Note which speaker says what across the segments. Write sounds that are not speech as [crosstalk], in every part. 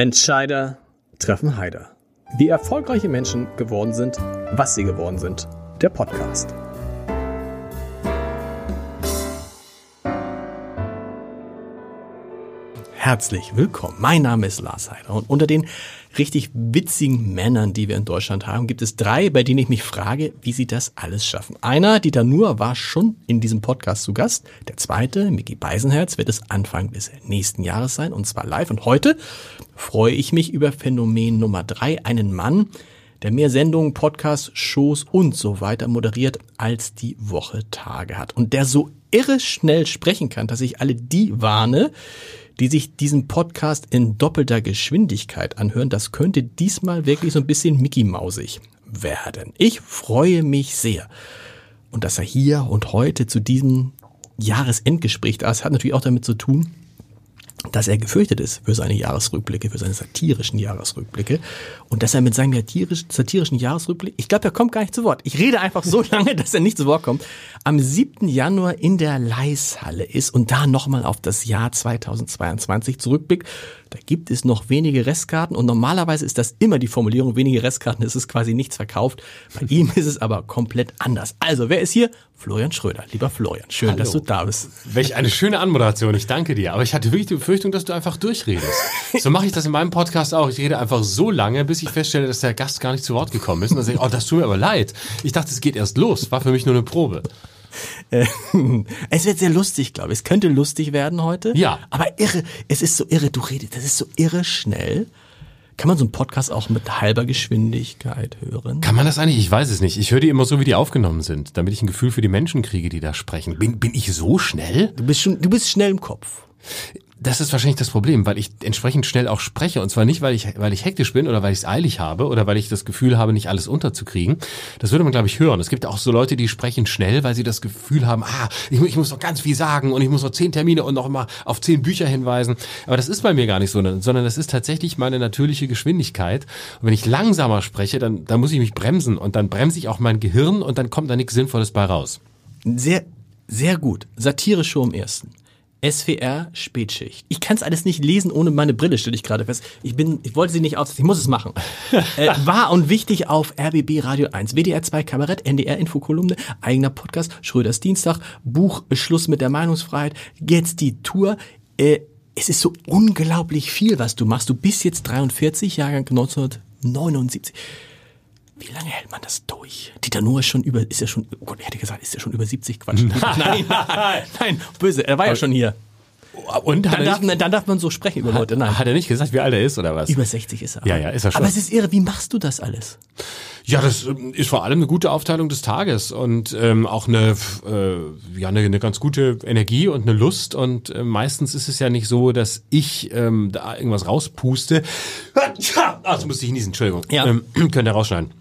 Speaker 1: Entscheider treffen Heider. Wie erfolgreiche Menschen geworden sind, was sie geworden sind. Der Podcast. Herzlich willkommen. Mein Name ist Lars Heider und unter den richtig witzigen Männern, die wir in Deutschland haben, gibt es drei, bei denen ich mich frage, wie sie das alles schaffen. Einer, Dieter Nuhr, war schon in diesem Podcast zu Gast. Der zweite, Micky Beisenherz, wird es Anfang des nächsten Jahres sein und zwar live. Und heute freue ich mich über Phänomen Nummer drei, einen Mann, der mehr Sendungen, Podcasts, Shows und so weiter moderiert, als die Woche Tage hat. Und der so irre schnell sprechen kann, dass ich alle die warne, die sich diesen Podcast in doppelter Geschwindigkeit anhören, das könnte diesmal wirklich so ein bisschen Mickey Mausig werden. Ich freue mich sehr. Und dass er hier und heute zu diesem Jahresendgespräch da ist, hat natürlich auch damit zu tun, dass er gefürchtet ist für seine Jahresrückblicke, für seine satirischen Jahresrückblicke und dass er mit seinem satirischen Jahresrückblick, ich glaube, er kommt gar nicht zu Wort. Ich rede einfach so [laughs] lange, dass er nicht zu Wort kommt, am 7. Januar in der Leishalle ist und da nochmal auf das Jahr 2022 zurückblickt. Da gibt es noch wenige Restkarten und normalerweise ist das immer die Formulierung, wenige Restkarten, es ist quasi nichts verkauft. Bei ihm ist es aber komplett anders. Also, wer ist hier? Florian Schröder. Lieber Florian, schön, Hallo. dass du da bist.
Speaker 2: Welch eine schöne Anmoderation, ich danke dir. Aber ich hatte wirklich die Befürchtung, dass du einfach durchredest. So mache ich das in meinem Podcast auch. Ich rede einfach so lange, bis ich feststelle, dass der Gast gar nicht zu Wort gekommen ist. Und dann sage ich, oh, das tut mir aber leid. Ich dachte, es geht erst los. War für mich nur eine Probe.
Speaker 1: Äh, [laughs] es wird sehr lustig, glaube ich. Es könnte lustig werden heute.
Speaker 2: Ja.
Speaker 1: Aber irre, es ist so irre, du redest, das ist so irre schnell. Kann man so einen Podcast auch mit halber Geschwindigkeit hören?
Speaker 2: Kann man das eigentlich? Ich weiß es nicht. Ich höre die immer so, wie die aufgenommen sind, damit ich ein Gefühl für die Menschen kriege, die da sprechen. Bin, bin ich so schnell?
Speaker 1: Du bist schon, du bist schnell im Kopf.
Speaker 2: Das ist wahrscheinlich das Problem, weil ich entsprechend schnell auch spreche. Und zwar nicht, weil ich, weil ich hektisch bin oder weil ich es eilig habe oder weil ich das Gefühl habe, nicht alles unterzukriegen. Das würde man, glaube ich, hören. Es gibt auch so Leute, die sprechen schnell, weil sie das Gefühl haben, ah, ich, ich muss noch ganz viel sagen und ich muss noch zehn Termine und noch immer auf zehn Bücher hinweisen. Aber das ist bei mir gar nicht so, sondern das ist tatsächlich meine natürliche Geschwindigkeit. Und wenn ich langsamer spreche, dann, dann muss ich mich bremsen und dann bremse ich auch mein Gehirn und dann kommt da nichts Sinnvolles bei raus.
Speaker 1: Sehr, sehr gut. Satire Show im ersten. SWR Spätschicht. Ich kann es alles nicht lesen ohne meine Brille, stelle ich gerade fest. Ich bin, ich wollte sie nicht aus, ich muss es machen. [laughs] äh, war und wichtig auf RBB Radio 1, WDR 2 Kabarett, NDR Infokolumne, eigener Podcast, Schröders Dienstag, Buch Schluss mit der Meinungsfreiheit, jetzt die Tour. Äh, es ist so unglaublich viel, was du machst. Du bist jetzt 43, Jahrgang 1979. Wie lange hält man das durch? Dieter Nuhr ist schon über, ist ja schon, oh Gott, ich hätte gesagt, ist ja schon über 70 Quatsch. [laughs] nein, nein, nein, böse, er war ja schon hier. Und dann darf, nicht, dann darf man so sprechen über Leute.
Speaker 2: Nein. Hat er nicht gesagt, wie alt er ist oder was?
Speaker 1: Über 60 ist er.
Speaker 2: Ja, ja, ist er schon.
Speaker 1: Aber es ist irre, wie machst du das alles?
Speaker 2: Ja, das ähm, ist vor allem eine gute Aufteilung des Tages und ähm, auch eine, äh, ja, eine, eine ganz gute Energie und eine Lust. Und äh, meistens ist es ja nicht so, dass ich ähm, da irgendwas rauspuste. Ah, das musste ich niesen, Entschuldigung. Ja. Ähm, [clears throat] könnt ihr rausschneiden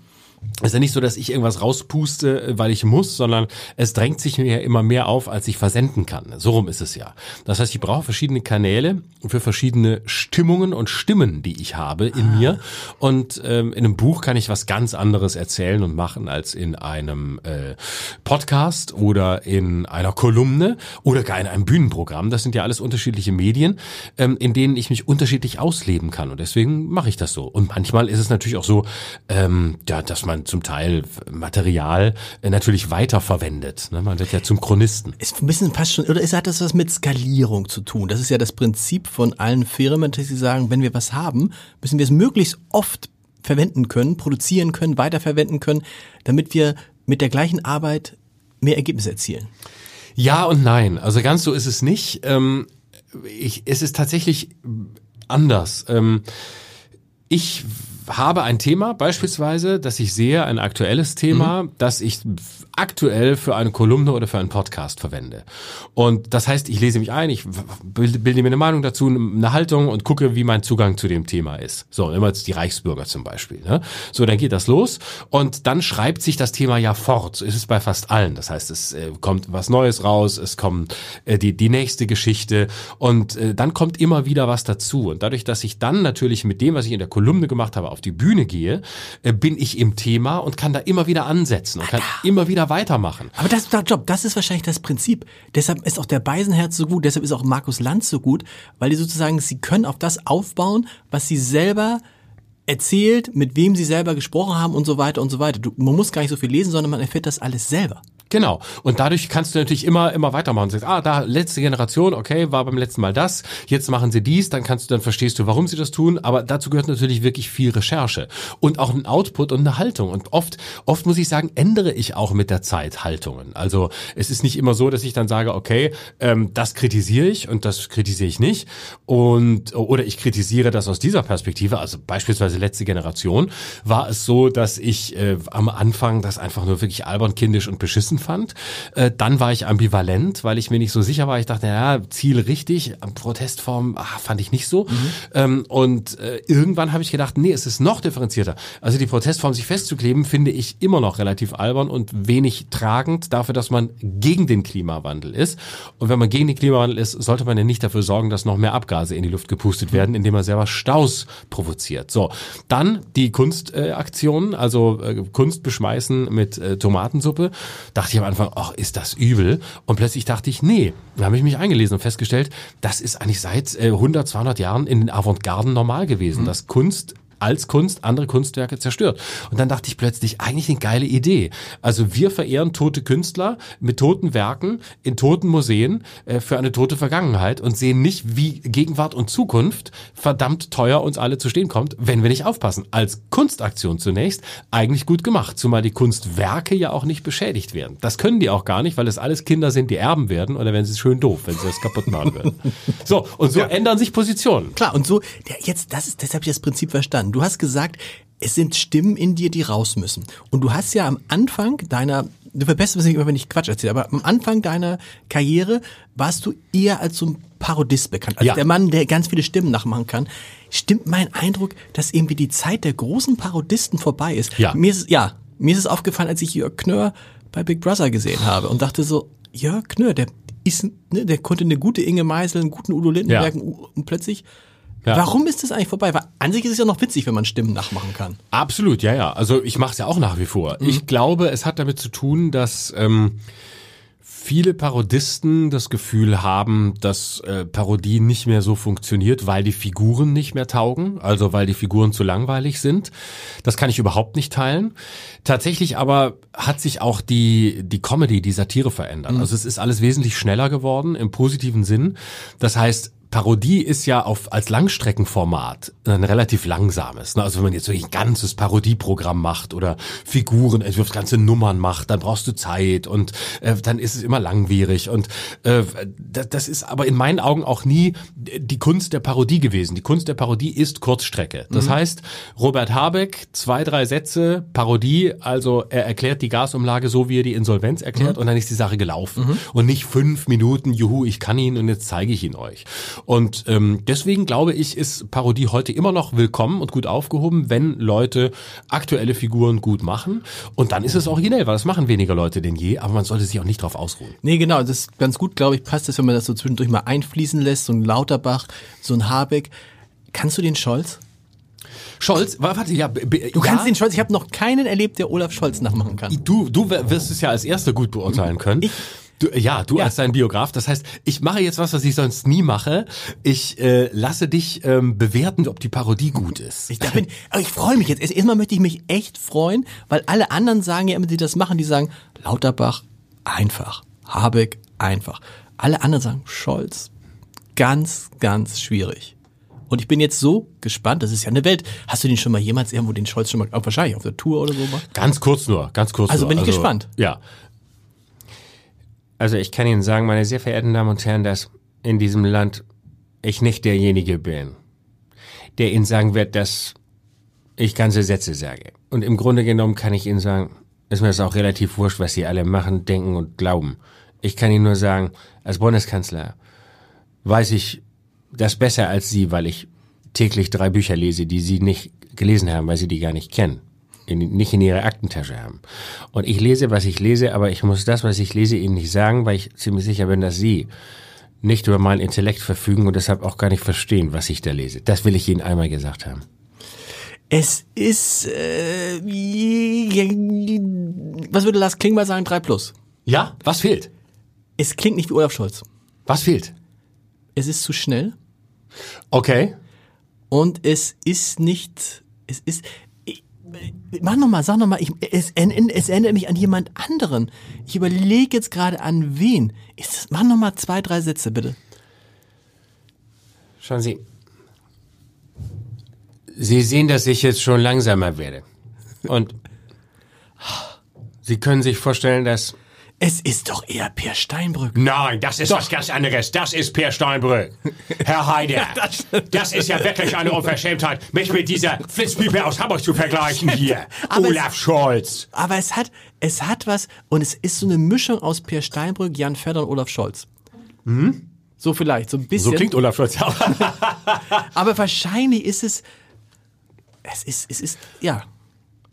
Speaker 2: ist ja nicht so, dass ich irgendwas rauspuste, äh, weil ich muss, sondern es drängt sich mir immer mehr auf, als ich versenden kann. So rum ist es ja. Das heißt, ich brauche verschiedene Kanäle für verschiedene Stimmungen und Stimmen, die ich habe in ah. mir. Und ähm, in einem Buch kann ich was ganz anderes erzählen und machen als in einem äh, Podcast oder in einer Kolumne oder gar in einem Bühnenprogramm. Das sind ja alles unterschiedliche Medien, ähm, in denen ich mich unterschiedlich ausleben kann. Und deswegen mache ich das so. Und manchmal ist es natürlich auch so, ähm, ja, dass man zum Teil Material äh, natürlich weiterverwendet. Ne? Man wird ja zum Chronisten.
Speaker 1: Ist ein bisschen fast schon, oder ist, hat das was mit Skalierung zu tun? Das ist ja das Prinzip von allen Firmen, dass sie sagen, wenn wir was haben, müssen wir es möglichst oft verwenden können, produzieren können, weiterverwenden können, damit wir mit der gleichen Arbeit mehr Ergebnisse erzielen.
Speaker 2: Ja und nein. Also ganz so ist es nicht. Ähm, ich, es ist tatsächlich anders. Ähm, ich habe ein Thema beispielsweise, das ich sehe, ein aktuelles Thema, mhm. das ich aktuell für eine Kolumne oder für einen Podcast verwende. Und das heißt, ich lese mich ein, ich bilde mir eine Meinung dazu, eine Haltung und gucke, wie mein Zugang zu dem Thema ist. So, immer jetzt die Reichsbürger zum Beispiel. Ne? So, dann geht das los und dann schreibt sich das Thema ja fort. So ist es bei fast allen. Das heißt, es äh, kommt was Neues raus, es kommt äh, die, die nächste Geschichte und äh, dann kommt immer wieder was dazu. Und dadurch, dass ich dann natürlich mit dem, was ich in der Kolumne gemacht habe, auf die Bühne gehe, äh, bin ich im Thema und kann da immer wieder ansetzen und kann immer wieder weitermachen.
Speaker 1: Aber das, das, Job, das ist wahrscheinlich das Prinzip. Deshalb ist auch der Beisenherz so gut, deshalb ist auch Markus Lanz so gut, weil die sozusagen, sie können auf das aufbauen, was sie selber erzählt, mit wem sie selber gesprochen haben und so weiter und so weiter. Du, man muss gar nicht so viel lesen, sondern man erfährt das alles selber.
Speaker 2: Genau. Und dadurch kannst du natürlich immer, immer weitermachen. Du sagst, ah, da, letzte Generation, okay, war beim letzten Mal das, jetzt machen sie dies, dann kannst du, dann verstehst du, warum sie das tun. Aber dazu gehört natürlich wirklich viel Recherche und auch ein Output und eine Haltung. Und oft, oft muss ich sagen, ändere ich auch mit der Zeit Haltungen. Also es ist nicht immer so, dass ich dann sage, okay, ähm, das kritisiere ich und das kritisiere ich nicht. Und, oder ich kritisiere das aus dieser Perspektive. Also beispielsweise letzte Generation war es so, dass ich äh, am Anfang das einfach nur wirklich albern, kindisch und beschissen fand. Äh, dann war ich ambivalent, weil ich mir nicht so sicher war. Ich dachte, ja, Ziel richtig, Protestform ach, fand ich nicht so. Mhm. Ähm, und äh, irgendwann habe ich gedacht, nee, es ist noch differenzierter. Also die Protestform sich festzukleben, finde ich immer noch relativ albern und wenig tragend dafür, dass man gegen den Klimawandel ist. Und wenn man gegen den Klimawandel ist, sollte man ja nicht dafür sorgen, dass noch mehr Abgase in die Luft gepustet werden, indem man selber Staus provoziert. So, dann die Kunstaktionen, äh, also äh, Kunst beschmeißen mit äh, Tomatensuppe. Dachte dachte ich am Anfang, ach, ist das übel? Und plötzlich dachte ich, nee. Dann habe ich mich eingelesen und festgestellt, das ist eigentlich seit äh, 100, 200 Jahren in den Avantgarden normal gewesen, mhm. dass Kunst als Kunst andere Kunstwerke zerstört. Und dann dachte ich plötzlich, eigentlich eine geile Idee. Also wir verehren tote Künstler mit toten Werken in toten Museen äh, für eine tote Vergangenheit und sehen nicht, wie Gegenwart und Zukunft verdammt teuer uns alle zu stehen kommt, wenn wir nicht aufpassen. Als Kunstaktion zunächst eigentlich gut gemacht, zumal die Kunstwerke ja auch nicht beschädigt werden. Das können die auch gar nicht, weil es alles Kinder sind, die erben werden oder wenn sie es schön doof, wenn sie das kaputt machen würden. So, und so ja. ändern sich Positionen.
Speaker 1: Klar, und so, der, jetzt, das ist, deshalb ich das Prinzip verstanden an. Du hast gesagt, es sind Stimmen in dir, die raus müssen. Und du hast ja am Anfang deiner, du verbesserst mich immer, wenn ich Quatsch erzähle, aber am Anfang deiner Karriere warst du eher als so ein Parodist bekannt, als ja. der Mann, der ganz viele Stimmen nachmachen kann. Stimmt mein Eindruck, dass irgendwie die Zeit der großen Parodisten vorbei ist?
Speaker 2: Ja.
Speaker 1: Mir ist, ja, mir ist es aufgefallen, als ich Jörg Knör bei Big Brother gesehen habe und dachte so, Jörg Knör, der ist, ne, der konnte eine gute Inge Meisel, einen guten Udo Lindenberg ja. und plötzlich ja. Warum ist das eigentlich vorbei? Weil an sich ist es ja noch witzig, wenn man Stimmen nachmachen kann.
Speaker 2: Absolut, ja, ja. Also ich mache es ja auch nach wie vor. Mhm. Ich glaube, es hat damit zu tun, dass ähm, viele Parodisten das Gefühl haben, dass äh, Parodie nicht mehr so funktioniert, weil die Figuren nicht mehr taugen, also weil die Figuren zu langweilig sind. Das kann ich überhaupt nicht teilen. Tatsächlich aber hat sich auch die, die Comedy, die Satire verändert. Mhm. Also es ist alles wesentlich schneller geworden im positiven Sinn. Das heißt, Parodie ist ja auf, als Langstreckenformat ein relativ langsames. Ne? Also wenn man jetzt wirklich ein ganzes Parodieprogramm macht oder Figuren entwirft, ganze Nummern macht, dann brauchst du Zeit und äh, dann ist es immer langwierig. Und äh, das, das ist aber in meinen Augen auch nie die Kunst der Parodie gewesen. Die Kunst der Parodie ist Kurzstrecke. Das mhm. heißt, Robert Habeck, zwei, drei Sätze, Parodie, also er erklärt die Gasumlage so, wie er die Insolvenz erklärt mhm. und dann ist die Sache gelaufen. Mhm. Und nicht fünf Minuten, juhu, ich kann ihn und jetzt zeige ich ihn euch. Und ähm, deswegen glaube ich, ist Parodie heute immer noch willkommen und gut aufgehoben, wenn Leute aktuelle Figuren gut machen. Und dann ist es originell, weil das machen weniger Leute denn je, aber man sollte sich auch nicht drauf ausruhen.
Speaker 1: Nee, genau, das ist ganz gut, glaube ich, passt es, wenn man das so zwischendurch mal einfließen lässt, so ein Lauterbach, so ein Habeck. Kannst du den Scholz?
Speaker 2: Scholz, warte, ja,
Speaker 1: du ja? kannst den Scholz, ich habe noch keinen erlebt, der Olaf Scholz nachmachen kann.
Speaker 2: Du, du wirst es ja als Erster gut beurteilen können. Ich, Du, ja, du ja. als dein Biograf. Das heißt, ich mache jetzt was, was ich sonst nie mache. Ich äh, lasse dich ähm, bewerten, ob die Parodie gut ist.
Speaker 1: Ich, bin, aber ich freue mich jetzt. Erstmal möchte ich mich echt freuen, weil alle anderen sagen ja immer, die das machen, die sagen, Lauterbach, einfach. Habeck, einfach. Alle anderen sagen, Scholz, ganz, ganz schwierig. Und ich bin jetzt so gespannt, das ist ja eine Welt. Hast du den schon mal jemals irgendwo den Scholz schon mal, wahrscheinlich auf der Tour oder so mal?
Speaker 2: Ganz kurz nur, ganz kurz
Speaker 1: also
Speaker 2: nur.
Speaker 1: bin ich also, gespannt.
Speaker 2: Ja,
Speaker 3: also ich kann Ihnen sagen, meine sehr verehrten Damen und Herren, dass in diesem Land ich nicht derjenige bin, der Ihnen sagen wird, dass ich ganze Sätze sage. Und im Grunde genommen kann ich Ihnen sagen, ist mir das auch relativ wurscht, was Sie alle machen, denken und glauben. Ich kann Ihnen nur sagen, als Bundeskanzler weiß ich das besser als Sie, weil ich täglich drei Bücher lese, die Sie nicht gelesen haben, weil Sie die gar nicht kennen in, nicht in ihrer Aktentasche haben. Und ich lese, was ich lese, aber ich muss das, was ich lese, ihnen nicht sagen, weil ich ziemlich sicher bin, dass sie nicht über meinen Intellekt verfügen und deshalb auch gar nicht verstehen, was ich da lese. Das will ich Ihnen einmal gesagt haben.
Speaker 1: Es ist, äh, was würde Lars Klingbeil sagen? 3 plus.
Speaker 2: Ja? Was fehlt?
Speaker 1: Es klingt nicht wie Olaf Scholz.
Speaker 2: Was fehlt?
Speaker 1: Es ist zu schnell
Speaker 2: Okay.
Speaker 1: und es ist nicht, es ist, mach nochmal, sag nochmal, es, es erinnert mich an jemand anderen. Ich überlege jetzt gerade an wen. Ist, mach nochmal zwei, drei Sätze, bitte.
Speaker 3: Schauen Sie. Sie sehen, dass ich jetzt schon langsamer werde. Und Sie können sich vorstellen, dass
Speaker 1: Es ist doch eher Per Steinbrück.
Speaker 3: Nein, das ist was ganz anderes. Das ist Per Steinbrück. Herr Heider, [laughs] das ist ja wirklich eine Unverschämtheit, mich mit dieser Flitzpiepe aus Hamburg zu vergleichen hier. [laughs]
Speaker 1: Aber es-
Speaker 3: Olaf Scholz.
Speaker 1: Aber es hat, es hat was und es ist so eine Mischung aus Per Steinbrück, Jan Fedder und Olaf Scholz. So vielleicht, so ein bisschen.
Speaker 2: So klingt Olaf Scholz auch. [laughs]
Speaker 1: Aber wahrscheinlich ist es, es ist, es ist, ja.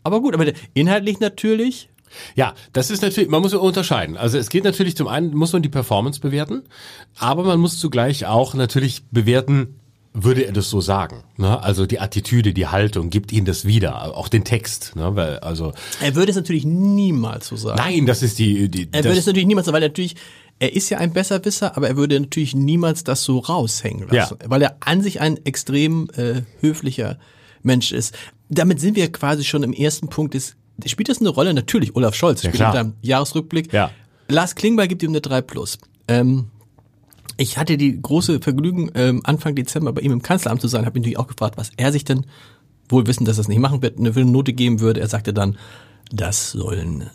Speaker 1: Aber gut, aber inhaltlich natürlich.
Speaker 2: Ja, das ist natürlich, man muss unterscheiden. Also es geht natürlich zum einen, muss man die Performance bewerten, aber man muss zugleich auch natürlich bewerten, würde er das so sagen. Ne? Also die Attitüde, die Haltung, gibt ihn das wieder, auch den Text. Ne? Weil, also
Speaker 1: Er würde es natürlich niemals so sagen.
Speaker 2: nein, das ist die, die
Speaker 1: Er würde es natürlich niemals, weil er natürlich, er ist ja ein Besserwisser, aber er würde natürlich niemals das so raushängen lassen, weil er an sich ein extrem äh, höflicher Mensch ist. Damit sind wir quasi schon im ersten Punkt. Ist, spielt das eine Rolle? Natürlich, Olaf Scholz spielt
Speaker 2: klar.
Speaker 1: in deinem Jahresrückblick.
Speaker 2: Ja.
Speaker 1: Lars Klingbeil gibt ihm eine 3 plus. Ähm, ich hatte die große Vergnügen, ähm, Anfang Dezember bei ihm im Kanzleramt zu sein, habe ihn natürlich auch gefragt, was er sich denn, wohl wissend, dass er es nicht machen wird, eine Note geben würde. Er sagte dann, das sollen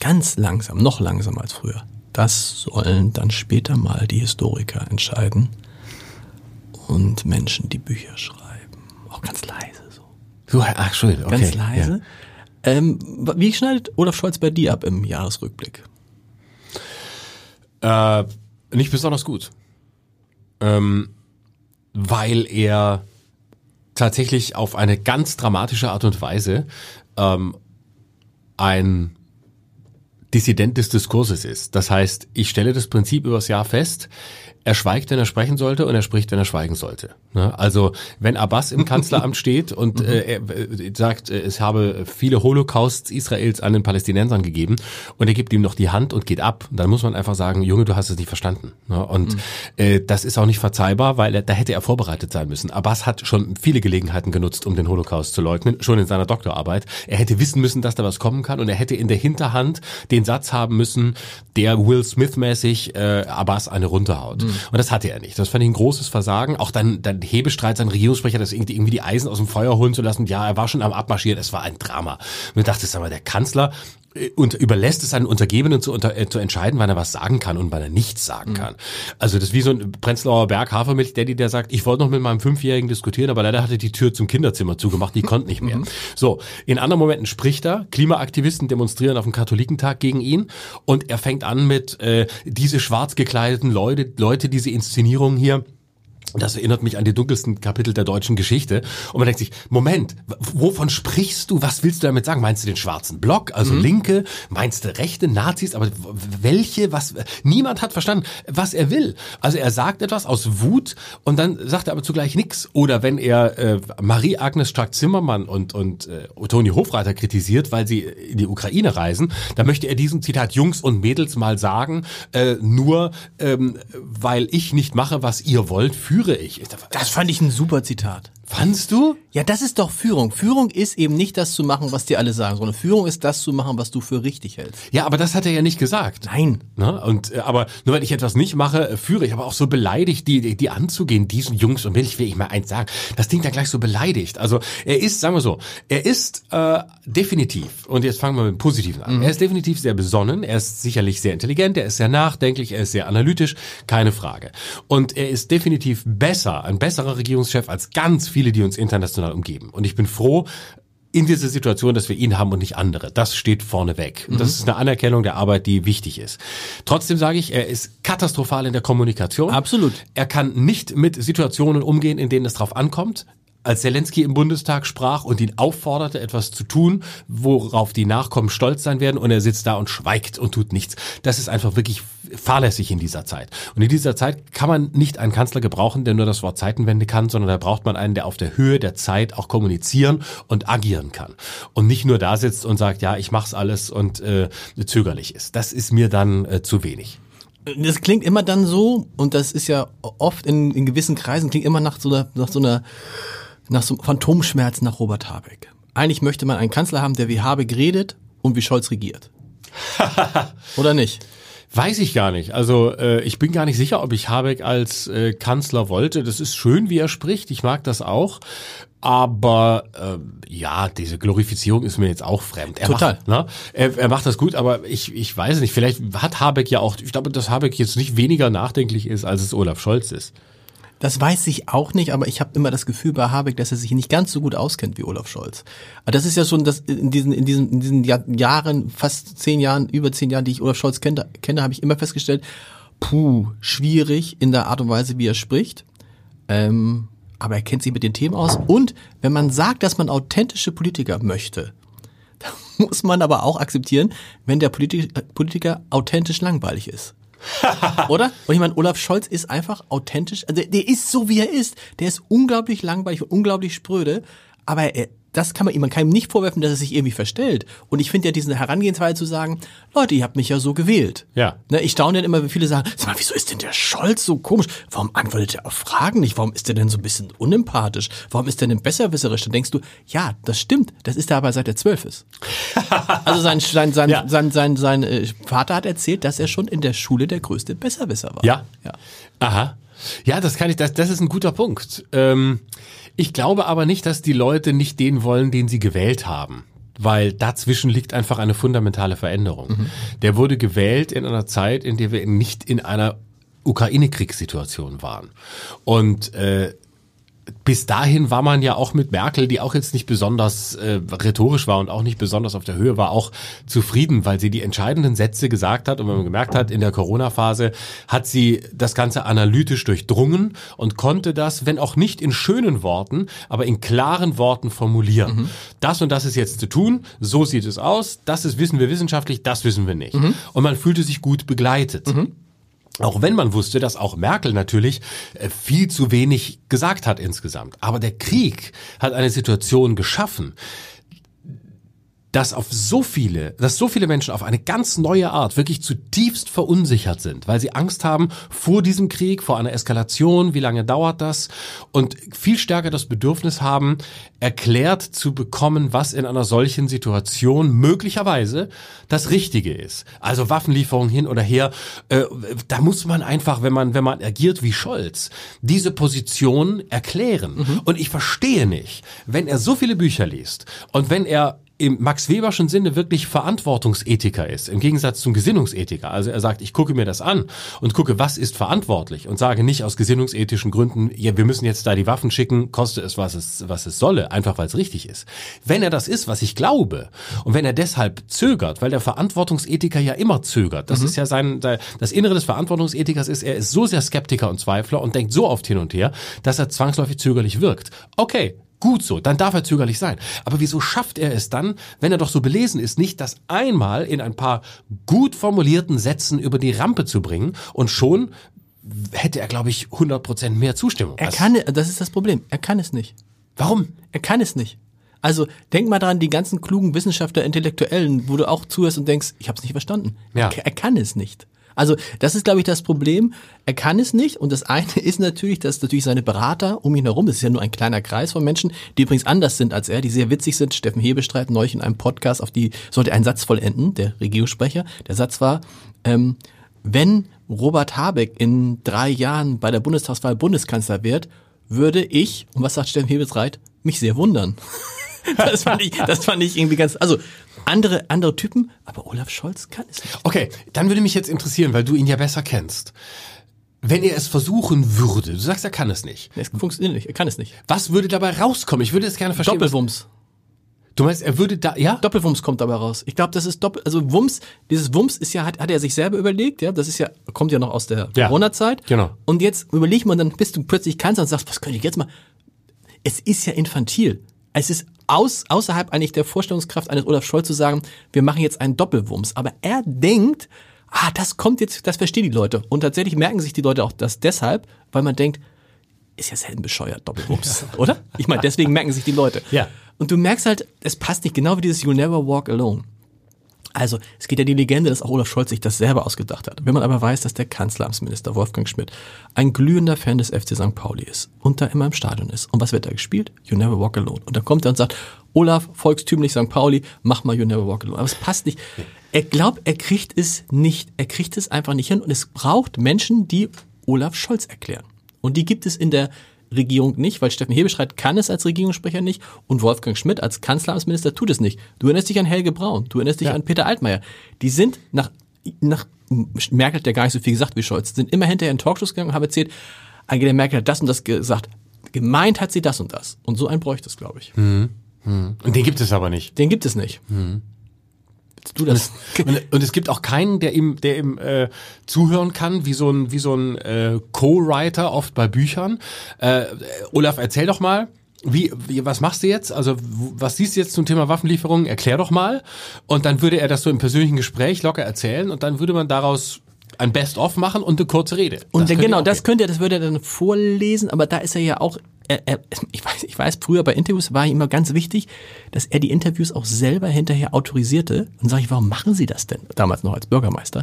Speaker 1: ganz langsam, noch langsamer als früher, das sollen dann später mal die Historiker entscheiden und Menschen, die Bücher schreiben. Auch ganz leise so.
Speaker 2: so, ach, Entschuldigung, okay.
Speaker 1: Ganz leise. Ähm, wie schneidet Olaf Scholz bei dir ab im Jahresrückblick?
Speaker 2: Äh, nicht besonders gut. Ähm, weil er tatsächlich auf eine ganz dramatische Art und Weise ähm, ein Dissident des Diskurses ist. Das heißt, ich stelle das Prinzip übers Jahr fest, er schweigt, wenn er sprechen sollte und er spricht, wenn er schweigen sollte. Ne? Also wenn Abbas im Kanzleramt steht und äh, er äh, sagt, äh, es habe viele Holocausts Israels an den Palästinensern gegeben und er gibt ihm noch die Hand und geht ab, dann muss man einfach sagen, Junge, du hast es nicht verstanden. Ne? Und äh, das ist auch nicht verzeihbar, weil er, da hätte er vorbereitet sein müssen. Abbas hat schon viele Gelegenheiten genutzt, um den Holocaust zu leugnen, schon in seiner Doktorarbeit. Er hätte wissen müssen, dass da was kommen kann und er hätte in der Hinterhand den Satz haben müssen, der Will Smith-mäßig äh, Abbas eine runterhaut. Und das hatte er nicht. Das fand ich ein großes Versagen. Auch dann, dann Hebestreit, sein Regierungssprecher, das irgendwie, irgendwie die Eisen aus dem Feuer holen zu lassen. Ja, er war schon am Abmarschieren. Es war ein Drama. Und ich dachte, sag mal, der Kanzler und überlässt es seinen Untergebenen zu, unter, äh, zu entscheiden, wann er was sagen kann und wann er nichts sagen kann. Also das ist wie so ein Prenzlauer Berg Hafermilch-Daddy, der sagt, ich wollte noch mit meinem Fünfjährigen diskutieren, aber leider hatte die Tür zum Kinderzimmer zugemacht, die konnte nicht mehr. So, in anderen Momenten spricht er, Klimaaktivisten demonstrieren auf dem Katholikentag gegen ihn und er fängt an mit äh, diese schwarz gekleideten Leute, Leute, diese Inszenierung hier, das erinnert mich an die dunkelsten Kapitel der deutschen Geschichte. Und man denkt sich, Moment, wovon sprichst du? Was willst du damit sagen? Meinst du den schwarzen Block, also Linke? Meinst du rechte Nazis? Aber welche? Was? Niemand hat verstanden, was er will. Also er sagt etwas aus Wut und dann sagt er aber zugleich nichts. Oder wenn er äh, Marie-Agnes Strack-Zimmermann und, und äh, Toni Hofreiter kritisiert, weil sie in die Ukraine reisen, dann möchte er diesem Zitat Jungs und Mädels mal sagen, äh, nur ähm, weil ich nicht mache, was ihr wollt, führe ich. Ich
Speaker 1: Das fand ich ein super Zitat.
Speaker 2: Fandst du?
Speaker 1: Ja, das ist doch Führung. Führung ist eben nicht das zu machen, was dir alle sagen, sondern Führung ist das zu machen, was du für richtig hältst.
Speaker 2: Ja, aber das hat er ja nicht gesagt.
Speaker 1: Nein.
Speaker 2: Ne? Und äh, aber nur weil ich etwas nicht mache, äh, führe ich aber auch so beleidigt, die, die, die anzugehen, diesen Jungs und Mädels, will ich mal eins sagen. Das klingt ja gleich so beleidigt. Also er ist, sagen wir so, er ist äh, definitiv, und jetzt fangen wir mit dem Positiven an. Er ist definitiv sehr besonnen, er ist sicherlich sehr intelligent, er ist sehr nachdenklich, er ist sehr analytisch, keine Frage. Und er ist definitiv besser, ein besserer Regierungschef als ganz viele, die uns international umgeben. Und ich bin froh, in dieser Situation, dass wir ihn haben und nicht andere. Das steht vorne weg. Und Das ist eine Anerkennung der Arbeit, die wichtig ist. Trotzdem sage ich, er ist katastrophal in der Kommunikation.
Speaker 1: Absolut.
Speaker 2: Er kann nicht mit Situationen umgehen, in denen es drauf ankommt. Als Zelensky im Bundestag sprach und ihn aufforderte, etwas zu tun, worauf die Nachkommen stolz sein werden und er sitzt da und schweigt und tut nichts. Das ist einfach wirklich fahrlässig in dieser Zeit. Und in dieser Zeit kann man nicht einen Kanzler gebrauchen, der nur das Wort Zeitenwende kann, sondern da braucht man einen, der auf der Höhe der Zeit auch kommunizieren und agieren kann. Und nicht nur da sitzt und sagt, ja, ich mach's alles und äh, zögerlich ist. Das ist mir dann äh, zu wenig.
Speaker 1: Das klingt immer dann so, und das ist ja oft in, in gewissen Kreisen, klingt immer nach so einer, nach so einer, nach so einem Phantomschmerz nach Robert Habeck. Eigentlich möchte man einen Kanzler haben, der wie Habeck redet und wie Scholz regiert. [laughs] Oder nicht?
Speaker 2: Weiß ich gar nicht. Also äh, ich bin gar nicht sicher, ob ich Habeck als äh, Kanzler wollte. Das ist schön, wie er spricht. Ich mag das auch. Aber äh, ja, diese Glorifizierung ist mir jetzt auch fremd. Er
Speaker 1: Total.
Speaker 2: Macht, ne? er, er macht das gut, aber ich, ich weiß nicht. Vielleicht hat Habeck ja auch, ich glaube, dass Habeck jetzt nicht weniger nachdenklich ist, als es Olaf Scholz ist.
Speaker 1: Das weiß ich auch nicht, aber ich habe immer das Gefühl bei Habeck, dass er sich nicht ganz so gut auskennt wie Olaf Scholz. Aber das ist ja schon das in diesen in diesen in diesen Jahren, fast zehn Jahren, über zehn Jahren, die ich Olaf Scholz kenne, kenne, habe ich immer festgestellt, puh, schwierig in der Art und Weise, wie er spricht. Ähm, aber er kennt sich mit den Themen aus. Und wenn man sagt, dass man authentische Politiker möchte, [laughs] dann muss man aber auch akzeptieren, wenn der Politiker, Politiker authentisch langweilig ist. [laughs] Oder? Und ich meine, Olaf Scholz ist einfach authentisch. Also der ist so, wie er ist. Der ist unglaublich langweilig und unglaublich spröde. Aber er, das kann man ihm, man kann ihm nicht vorwerfen, dass er sich irgendwie verstellt. Und ich finde ja diese Herangehensweise zu sagen, Leute, ihr habt mich ja so gewählt.
Speaker 2: Ja.
Speaker 1: Ne, ich staune dann immer, wie viele sagen, sag mal, wieso ist denn der Scholz so komisch? Warum antwortet er auf Fragen nicht? Warum ist er denn so ein bisschen unempathisch? Warum ist er denn besserwisserisch? Dann denkst du, ja, das stimmt. Das ist er aber seit er zwölf ist. [laughs] also sein, sein, sein,
Speaker 2: Ja.
Speaker 1: sein, sein, sein, äh, Vater hat erzählt, dass er schon in der Schule der größte Besserwisser war.
Speaker 2: Ja.
Speaker 1: ja.
Speaker 2: Aha. Ja, das kann ich, das, das ist ein guter Punkt. Ähm, ich glaube aber nicht, dass die Leute nicht den wollen, den sie gewählt haben. Weil dazwischen liegt einfach eine fundamentale Veränderung. Der wurde gewählt in einer Zeit, in der wir nicht in einer Ukraine-Kriegssituation waren. Und äh, bis dahin war man ja auch mit Merkel, die auch jetzt nicht besonders äh, rhetorisch war und auch nicht besonders auf der Höhe war, auch zufrieden, weil sie die entscheidenden Sätze gesagt hat. Und wenn man gemerkt hat, in der Corona-Phase hat sie das Ganze analytisch durchdrungen und konnte das, wenn auch nicht in schönen Worten, aber in klaren Worten formulieren. Das und das ist jetzt zu tun, so sieht es aus, das ist, wissen wir wissenschaftlich, das wissen wir nicht. Und man fühlte sich gut begleitet. Auch wenn man wusste, dass auch Merkel natürlich äh, viel zu wenig gesagt hat insgesamt. Aber der Krieg hat eine Situation geschaffen, dass auf so viele, dass so viele Menschen auf eine ganz neue Art wirklich zutiefst verunsichert sind, weil sie Angst haben vor diesem Krieg, vor einer Eskalation, wie lange dauert das und viel stärker das Bedürfnis haben, erklärt zu bekommen, was in einer solchen Situation möglicherweise das Richtige ist. Also Waffenlieferung hin oder her, äh, da muss man einfach, wenn man wenn man agiert wie Scholz, diese Position erklären. Und ich verstehe nicht, wenn er so viele Bücher liest und wenn er im Max Weberschen Sinne wirklich Verantwortungsethiker ist, im Gegensatz zum Gesinnungsethiker. Also er sagt, ich gucke mir das an und gucke, was ist verantwortlich und sage nicht aus gesinnungsethischen Gründen, ja, wir müssen jetzt da die Waffen schicken, koste es, was es, was es solle, einfach weil es richtig ist. Wenn er das ist, was ich glaube, und wenn er deshalb zögert, weil der Verantwortungsethiker ja immer zögert, das ist ja sein, das Innere des Verantwortungsethikers ist, er ist so sehr Skeptiker und Zweifler und denkt so oft hin und her, dass er zwangsläufig zögerlich wirkt. Okay, Gut so, dann darf er zögerlich sein. Aber wieso schafft er es dann, wenn er doch so belesen ist, nicht das einmal in ein paar gut formulierten Sätzen über die Rampe zu bringen und schon hätte er, glaube ich, 100% mehr Zustimmung.
Speaker 1: Er kann, das ist das Problem. Er kann es nicht.
Speaker 2: Warum?
Speaker 1: Er kann es nicht. Also denk mal dran, die ganzen klugen Wissenschaftler, Intellektuellen, wo du auch zuhörst und denkst, ich habe es nicht verstanden.
Speaker 2: Ja.
Speaker 1: Er, er kann es nicht. Also das ist, glaube ich, das Problem. Er kann es nicht. Und das eine [laughs] ist natürlich, dass natürlich seine Berater um ihn herum, es ist ja nur ein kleiner Kreis von Menschen, die übrigens anders sind als er, die sehr witzig sind. Steffen Hebestreit neulich in einem Podcast, auf die sollte einen Satz vollenden, der Regierungssprecher. Der Satz war, ähm, wenn Robert Habeck in drei Jahren bei der Bundestagswahl Bundeskanzler wird, würde ich, und was sagt Steffen Hebestreit, mich sehr wundern. [laughs] [laughs] Das fand ich, das fand ich irgendwie ganz, also andere, andere Typen, aber Olaf Scholz kann es nicht.
Speaker 2: Okay, dann würde mich jetzt interessieren, weil du ihn ja besser kennst. Wenn er es versuchen würde, du sagst, er kann es nicht.
Speaker 1: Es funktioniert nicht, er kann es nicht.
Speaker 2: Was würde dabei rauskommen? Ich würde es gerne verstehen.
Speaker 1: Doppelwumms.
Speaker 2: Du meinst, er würde da, ja?
Speaker 1: Doppelwumms kommt dabei raus. Ich glaube, das ist Doppel, also Wumms, dieses Wumms ist ja, hat, hat er sich selber überlegt, ja, das ist ja, kommt ja noch aus der
Speaker 2: Ja,
Speaker 1: Corona-Zeit.
Speaker 2: genau.
Speaker 1: Und jetzt überleg mal, dann bist du plötzlich Kanzler und sagst, was könnte ich jetzt mal? es ist ja infantil. Es ist aus, außerhalb eigentlich der Vorstellungskraft eines Olaf Scholz zu sagen, wir machen jetzt einen Doppelwumms. Aber er denkt, ah, das kommt jetzt, das verstehen die Leute. Und tatsächlich merken sich die Leute auch das deshalb, weil man denkt, ist ja selten bescheuert, Doppelwumms, oder? Ich meine, deswegen merken sich die Leute.
Speaker 2: Ja.
Speaker 1: Und du merkst halt, es passt nicht genau wie dieses You'll Never Walk Alone. Also, es geht ja die Legende, dass auch Olaf Scholz sich das selber ausgedacht hat. Wenn man aber weiß, dass der Kanzleramtsminister Wolfgang Schmidt ein glühender Fan des FC St. Pauli ist und da immer im Stadion ist. Und was wird da gespielt? You Never Walk Alone. Und dann kommt er und sagt, Olaf, volkstümlich St. Pauli, mach mal You Never Walk Alone. Aber es passt nicht. Er glaubt, er kriegt es nicht, er kriegt es einfach nicht hin. Und es braucht Menschen, die Olaf Scholz erklären. Und die gibt es in der Regierung nicht, weil Steffen Hebestreit kann es als Regierungssprecher nicht und Wolfgang Schmidt als Kanzleramtsminister tut es nicht. Du erinnerst dich an Helge Braun, du erinnerst dich
Speaker 2: Ja.
Speaker 1: an Peter Altmaier. Die sind nach, nach Merkel hat ja gar nicht so viel gesagt wie Scholz, sind immer hinterher in Talkshows gegangen und haben erzählt, Angela Merkel hat das und das gesagt. Gemeint hat sie das und das. Und so einen bräuchte es, glaube ich.
Speaker 2: Und den gibt es aber nicht.
Speaker 1: Den gibt es nicht. Willst Du das.
Speaker 2: Und, und es gibt auch keinen, der ihm, der ihm äh, zuhören kann, wie so ein, wie so ein äh, Co-Writer oft bei Büchern. Äh, Olaf, erzähl doch mal. Wie, wie, was machst du jetzt? Also, was siehst du jetzt zum Thema Waffenlieferungen? Erklär doch mal. Und dann würde er das so im persönlichen Gespräch locker erzählen und dann würde man daraus ein Best-of machen und eine kurze Rede.
Speaker 1: Und
Speaker 2: Das
Speaker 1: genau, das könnte er, das würde er dann vorlesen, aber da ist er ja auch, er, er, ich weiß, ich weiß, früher bei Interviews war ihm immer ganz wichtig, dass er die Interviews auch selber hinterher autorisierte. Und sage ich, warum machen Sie das denn? Damals noch als Bürgermeister.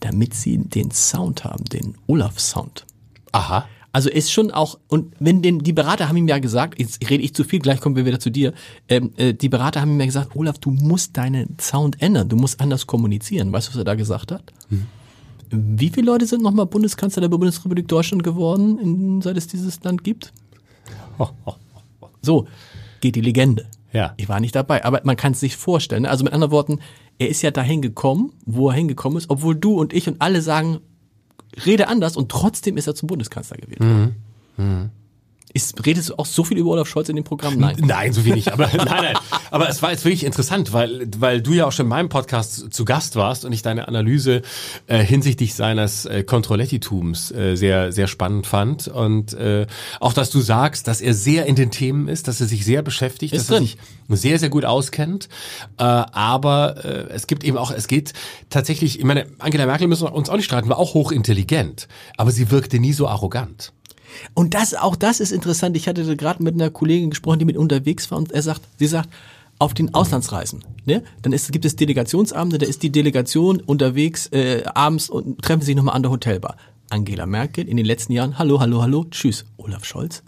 Speaker 1: Damit Sie den Sound haben, den Olaf-Sound.
Speaker 2: Aha.
Speaker 1: Also ist schon auch, und wenn den, die Berater haben ihm ja gesagt, jetzt rede ich zu viel, gleich kommen wir wieder zu dir, ähm, äh, die Berater haben ihm ja gesagt, Olaf, du musst deinen Sound ändern, du musst anders kommunizieren. Weißt du, was er da gesagt hat? Wie viele Leute sind nochmal Bundeskanzler der Bundesrepublik Deutschland geworden, in, seit es dieses Land gibt? So geht die Legende.
Speaker 2: Ja.
Speaker 1: Ich war nicht dabei, aber man kann es sich vorstellen. Also mit anderen Worten, er ist ja dahin gekommen, wo er hingekommen ist, obwohl du und ich und alle sagen, rede anders und trotzdem ist er zum Bundeskanzler gewählt worden. Ist, redest du auch so viel über Olaf Scholz in dem Programm? Nein. [laughs]
Speaker 2: Nein, so wenig. Aber [laughs] nein, nein. Aber es war jetzt wirklich interessant, weil weil du ja auch schon in meinem Podcast zu Gast warst und ich deine Analyse äh, hinsichtlich seines äh, Controletti-Tums äh, sehr sehr spannend fand und äh, auch, dass du sagst, dass er sehr in den Themen ist, dass er sich sehr beschäftigt,
Speaker 1: Ist
Speaker 2: dass
Speaker 1: drin.
Speaker 2: er sich sehr sehr gut auskennt. Äh, aber äh, es gibt eben auch, es geht tatsächlich. Ich meine, Angela Merkel müssen wir uns auch nicht streiten, war auch hochintelligent, aber sie wirkte nie so arrogant.
Speaker 1: Und das, auch das ist interessant. Ich hatte gerade mit einer Kollegin gesprochen, die mit unterwegs war und er sagt, sie sagt, auf den Auslandsreisen, ne? Dann ist, gibt es Delegationsabende, da ist die Delegation unterwegs äh, abends und treffen sich nochmal an der Hotelbar. Angela Merkel in den letzten Jahren, hallo, hallo, hallo, tschüss. Olaf Scholz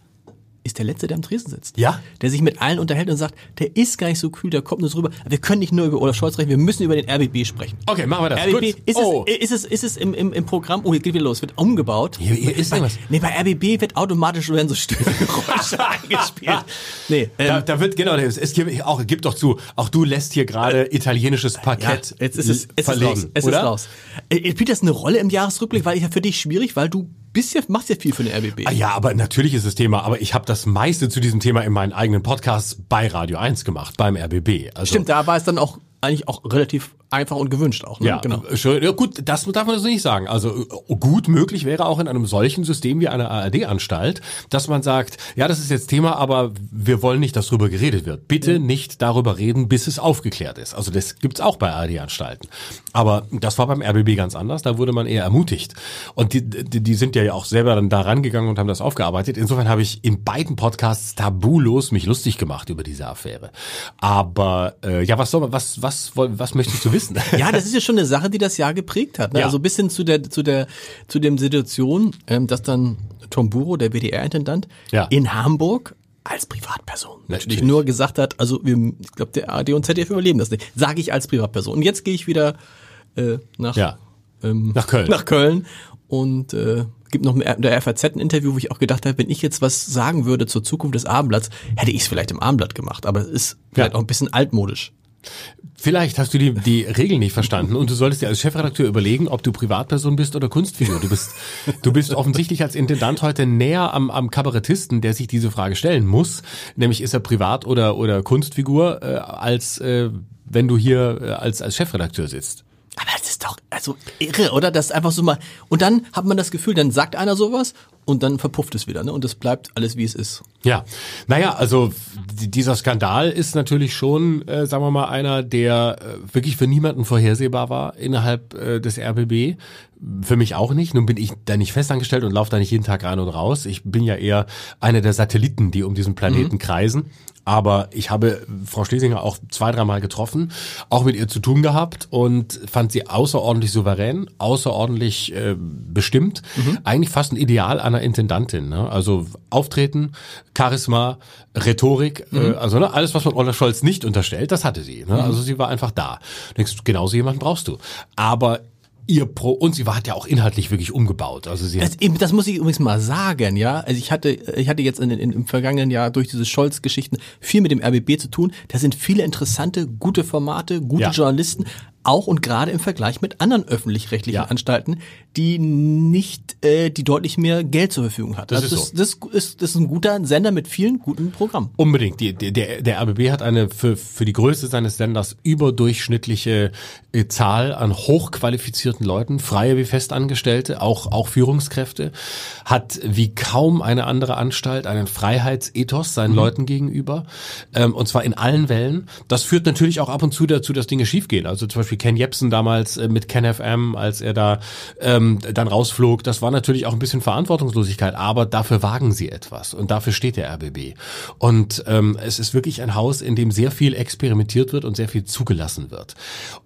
Speaker 1: ist der Letzte, der am Tresen sitzt.
Speaker 2: Ja.
Speaker 1: Der sich mit allen unterhält und sagt, der ist gar nicht so kühl, der kommt nur so rüber. Wir können nicht nur über Olaf Scholz reden, wir müssen über den RBB sprechen.
Speaker 2: Okay, machen wir das.
Speaker 1: RBB,
Speaker 2: Gut.
Speaker 1: ist,
Speaker 2: Oh.
Speaker 1: es, ist es, ist es im, im, im Programm, oh, hier geht wieder los, wird umgebaut.
Speaker 2: Hier- hier ist
Speaker 1: bei,
Speaker 2: irgendwas.
Speaker 1: nee, bei RBB wird automatisch werden so Störgeräusche [laughs] eingespielt. Nee,
Speaker 2: Da,
Speaker 1: ähm,
Speaker 2: da wird, genau, es gibt auch, gib doch zu, auch du lässt hier gerade italienisches
Speaker 1: ja,
Speaker 2: Parkett
Speaker 1: jetzt ist es, es
Speaker 2: verlegen,
Speaker 1: ist raus. Es
Speaker 2: oder?
Speaker 1: ist raus. Äh, Spielt das eine Rolle im Jahresrückblick? Weil ich ja für dich schwierig, weil du bist ja, machst ja viel für den RBB.
Speaker 2: Ah ja, aber natürlich ist es Thema, aber ich habe das meiste zu diesem Thema in meinen eigenen Podcasts bei Radio 1 gemacht, beim RBB. Also,
Speaker 1: Stimmt, da war es dann auch eigentlich auch relativ einfach und gewünscht auch. Ne?
Speaker 2: Ja,
Speaker 1: genau.
Speaker 2: äh, schön. ja, gut, das darf man so nicht sagen. Also äh, gut möglich wäre auch in einem solchen System wie einer ARD-Anstalt, dass man sagt, ja, das ist jetzt Thema, aber wir wollen nicht, dass darüber geredet wird. Bitte nicht darüber reden, bis es aufgeklärt ist. Also das gibt's auch bei ARD-Anstalten. Aber das war beim RBB ganz anders. Da wurde man eher ermutigt. Und die, die, die sind ja auch selber dann da rangegangen und haben das aufgearbeitet. Insofern habe ich in beiden Podcasts tabulos mich lustig gemacht über diese Affäre. Aber äh, ja, was soll man, was, was, woll- was möchtest du wissen? [laughs]
Speaker 1: Ja, das [laughs] ist ja schon eine Sache, die das Jahr geprägt hat. Ne?
Speaker 2: Ja.
Speaker 1: Also bis hin zu der zu der zu dem Situation, ähm, dass dann Tom Buro, der WDR-Intendant,
Speaker 2: Ja.
Speaker 1: in Hamburg als Privatperson natürlich,
Speaker 2: Natürlich.
Speaker 1: nur gesagt hat, also wir, ich glaube, der ARD und ZDF überleben das nicht. Sage ich als Privatperson. Und jetzt gehe ich wieder äh, nach
Speaker 2: Ja.
Speaker 1: ähm,
Speaker 2: Nach Köln.
Speaker 1: Nach Köln und äh, gibt noch ein- der FAZ ein Interview, wo ich auch gedacht habe, wenn ich jetzt was sagen würde zur Zukunft des Abendblatts, hätte ich es vielleicht im Abendblatt gemacht, aber es ist vielleicht
Speaker 2: Ja.
Speaker 1: auch ein bisschen altmodisch.
Speaker 2: Vielleicht hast du die, die Regeln nicht verstanden und du solltest dir als Chefredakteur überlegen, ob du Privatperson bist oder Kunstfigur. Du bist, du bist offensichtlich als Intendant heute näher am, am Kabarettisten, der sich diese Frage stellen muss, nämlich ist er Privat- oder, oder Kunstfigur, äh, als äh, wenn du hier äh, als, als Chefredakteur sitzt.
Speaker 1: Aber das ist doch also irre, oder? Das ist einfach so mal. Und dann hat man das Gefühl, dann sagt einer sowas und dann verpufft es wieder, ne? Und es bleibt alles wie es ist.
Speaker 2: Ja, naja, also dieser Skandal ist natürlich schon, äh, sagen wir mal, einer, der äh, wirklich für niemanden vorhersehbar war innerhalb äh, des RBB. Für mich auch nicht. Nun bin ich da nicht festangestellt und laufe da nicht jeden Tag rein und raus. Ich bin ja eher einer der Satelliten, die um diesen Planeten mhm. kreisen. Aber ich habe Frau Schlesinger auch zwei, dreimal getroffen, auch mit ihr zu tun gehabt und fand sie außerordentlich souverän, außerordentlich äh, bestimmt. Mhm. Eigentlich fast ein Ideal einer Intendantin. Ne? Also Auftreten, Charisma, Rhetorik, äh, mhm. äh, also ne, alles, was man Olaf Scholz nicht unterstellt, das hatte sie. Ne? Mhm. Also sie war einfach da. Denkst du, genauso jemanden brauchst du. Aber ihr Pro und sie war hat ja auch inhaltlich wirklich umgebaut. Also sie
Speaker 1: das, eben, das muss ich übrigens mal sagen, ja. Also ich hatte ich hatte jetzt in, in, im vergangenen Jahr durch diese Scholz-Geschichten viel mit dem RBB zu tun. Da sind viele interessante, gute Formate, gute ja. Journalisten, auch und gerade im Vergleich mit anderen öffentlich-rechtlichen ja. Anstalten, die nicht äh, die deutlich mehr Geld zur Verfügung hat.
Speaker 2: Das, also ist,
Speaker 1: das, so. das, ist, das ist ein guter Sender mit vielen guten Programmen.
Speaker 2: Unbedingt. Die, der, der RBB hat eine für, für die Größe seines Senders überdurchschnittliche äh, Zahl an hochqualifizierten Leuten, freie wie Festangestellte, auch, auch Führungskräfte, hat wie kaum eine andere Anstalt einen Freiheitsethos seinen mhm. Leuten gegenüber, ähm, und zwar in allen Wellen. Das führt natürlich auch ab und zu dazu, dass Dinge schiefgehen. Also zum Beispiel Ken Jebsen damals äh, mit Ken FM, als er da ähm, ähm, dann rausflog. Das war natürlich auch ein bisschen Verantwortungslosigkeit, aber dafür wagen sie etwas und dafür steht der RBB. Und ähm, es ist wirklich ein Haus, in dem sehr viel experimentiert wird und sehr viel zugelassen wird.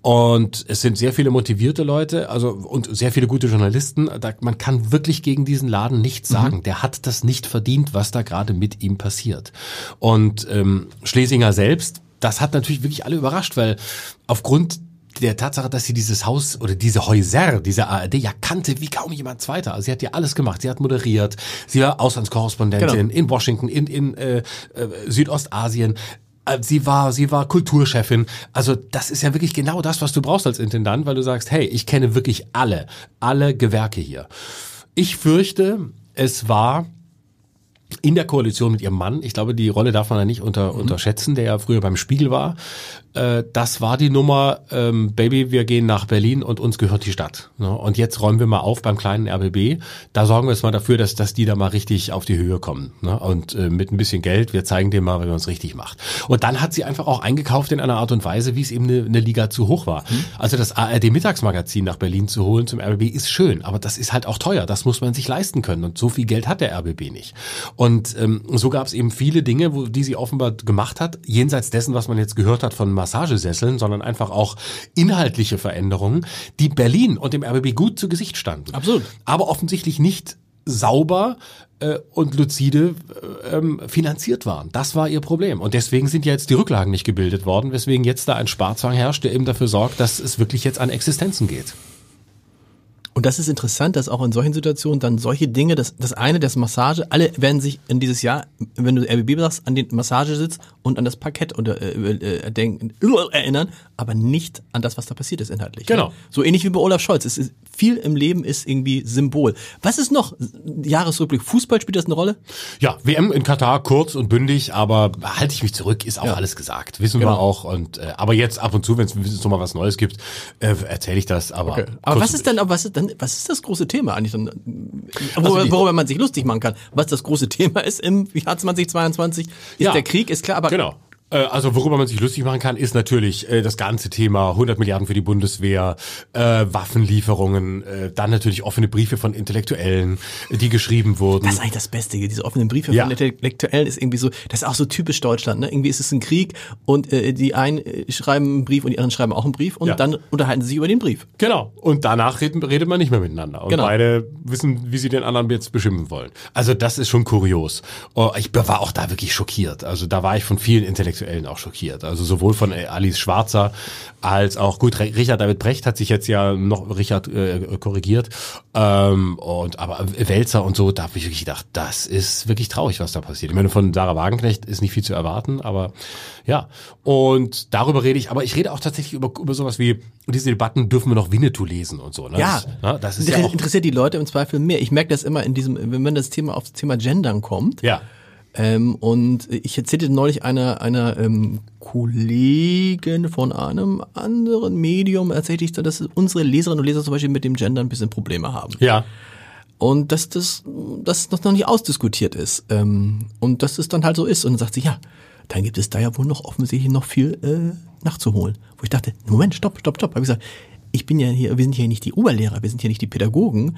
Speaker 2: Und es sind sehr viele motivierte Leute, also und sehr viele gute Journalisten. Da, man kann wirklich gegen diesen Laden nichts sagen. Mhm. Der hat das nicht verdient, was da gerade mit ihm passiert. Und ähm, Schlesinger selbst das hat natürlich wirklich alle überrascht, weil aufgrund der Tatsache, dass sie dieses Haus oder diese Häuser, diese ARD ja kannte wie kaum jemand zweiter. Also sie hat ja alles gemacht. Sie hat moderiert, sie war Auslandskorrespondentin genau. in Washington, in, in äh, äh, Südostasien. Äh, sie war, sie war Kulturchefin. Also das ist ja wirklich genau das, was du brauchst als Intendant, weil du sagst, hey, ich kenne wirklich alle, alle Gewerke hier. Ich fürchte, es war in der Koalition mit ihrem Mann, ich glaube, die Rolle darf man ja nicht unter, mhm. unterschätzen, der ja früher beim Spiegel war, äh, das war die Nummer, ähm, Baby, wir gehen nach Berlin und uns gehört die Stadt. Ne? Und jetzt räumen wir mal auf beim kleinen RBB. Da sorgen wir jetzt mal dafür, dass, dass die da mal richtig auf die Höhe kommen. Ne? Und äh, mit ein bisschen Geld, wir zeigen dem mal, wie man es richtig macht. Und dann hat sie einfach auch eingekauft in einer Art und Weise, wie es eben eine, eine Liga zu hoch war. Mhm. Also das ARD-Mittagsmagazin nach Berlin zu holen zum RBB ist schön, aber das ist halt auch teuer. Das muss man sich leisten können. Und so viel Geld hat der RBB nicht. Und ähm, so gab es eben viele Dinge, wo, die sie offenbar gemacht hat, jenseits dessen, was man jetzt gehört hat von Massagesesseln, sondern einfach auch inhaltliche Veränderungen, die Berlin und dem RBB gut zu Gesicht standen.
Speaker 1: Absolut.
Speaker 2: Aber offensichtlich nicht sauber äh, und lucide äh, ähm, finanziert waren. Das war ihr Problem. Und deswegen sind ja jetzt die Rücklagen nicht gebildet worden, weswegen jetzt da ein Sparzwang herrscht, der eben dafür sorgt, dass es wirklich jetzt an Existenzen geht.
Speaker 1: Und das ist interessant, dass auch in solchen Situationen dann solche Dinge, das, das eine, das Massage, alle werden sich in dieses Jahr, wenn du RBB sagst, an den Massagesitz und an das Parkett unter, äh, äh, denken, erinnern, aber nicht an das, was da passiert ist inhaltlich.
Speaker 2: Genau.
Speaker 1: Ne? So ähnlich wie bei Olaf Scholz. Es ist, viel im Leben ist irgendwie Symbol. Was ist noch? Jahresrückblick. Fußball spielt das eine Rolle?
Speaker 2: Ja, WM in Katar, kurz und bündig, aber halte ich mich zurück, ist auch ja. alles gesagt. Wissen genau. wir auch. Und äh, aber jetzt ab und zu, wenn es noch mal was Neues gibt, äh, erzähle ich das. Aber, okay.
Speaker 1: aber was ist aber was ist dann was ist das große Thema eigentlich dann, worüber, also worüber man sich lustig machen kann? Was das große Thema ist im Jahr 2022, ist ja, der Krieg, ist klar, aber
Speaker 2: genau. Äh, also worüber man sich lustig machen kann, ist natürlich äh, das ganze Thema 100 Milliarden für die Bundeswehr, äh, Waffenlieferungen, äh, dann natürlich offene Briefe von Intellektuellen, die geschrieben wurden.
Speaker 1: Das ist eigentlich das Beste, diese offenen Briefe ja. von Intellektuellen ist irgendwie so, das ist auch so typisch Deutschland. Ne? Irgendwie ist es ein Krieg und äh, die einen äh, schreiben einen Brief und die anderen schreiben auch einen Brief und ja. dann unterhalten sie sich über den Brief.
Speaker 2: Genau. Und danach redet, redet man nicht mehr miteinander. Und genau. beide wissen, wie sie den anderen jetzt beschimpfen wollen. Also das ist schon kurios. Oh, ich war auch da wirklich schockiert. Also da war ich von vielen Intellektuellen Intellektuellen auch schockiert. Also sowohl von äh, Alice Schwarzer als auch, gut, Richard David Brecht hat sich jetzt ja noch, Richard äh, korrigiert, ähm, und aber Welzer und so, da habe ich wirklich gedacht, das ist wirklich traurig, was da passiert. Ich meine, von Sarah Wagenknecht ist nicht viel zu erwarten, aber ja. Und darüber rede ich, aber ich rede auch tatsächlich über, über sowas wie, diese Debatten dürfen wir noch Winnetou lesen und so. Ne?
Speaker 1: Ja, das,
Speaker 2: ja,
Speaker 1: das ist ja auch interessiert die Leute im Zweifel mehr. Ich merke das immer in diesem, wenn das Thema auf das Thema Gendern kommt.
Speaker 2: Ja
Speaker 1: ähm, und ich erzählte neulich einer, einer ähm, Kollegin von einem anderen Medium, erzählte ich, dass unsere Leserinnen und Leser zum Beispiel mit dem Gender ein bisschen Probleme haben.
Speaker 2: Ja.
Speaker 1: Und dass das, dass das noch nicht ausdiskutiert ist. Ähm, und dass es dann halt so ist. Und dann sagt sie, ja, dann gibt es da ja wohl noch offensichtlich noch viel äh, nachzuholen. Wo ich dachte, Moment, stopp, stopp, stopp. Hab ich gesagt, ich bin ja hier, wir sind ja nicht die Oberlehrer, wir sind ja nicht die Pädagogen.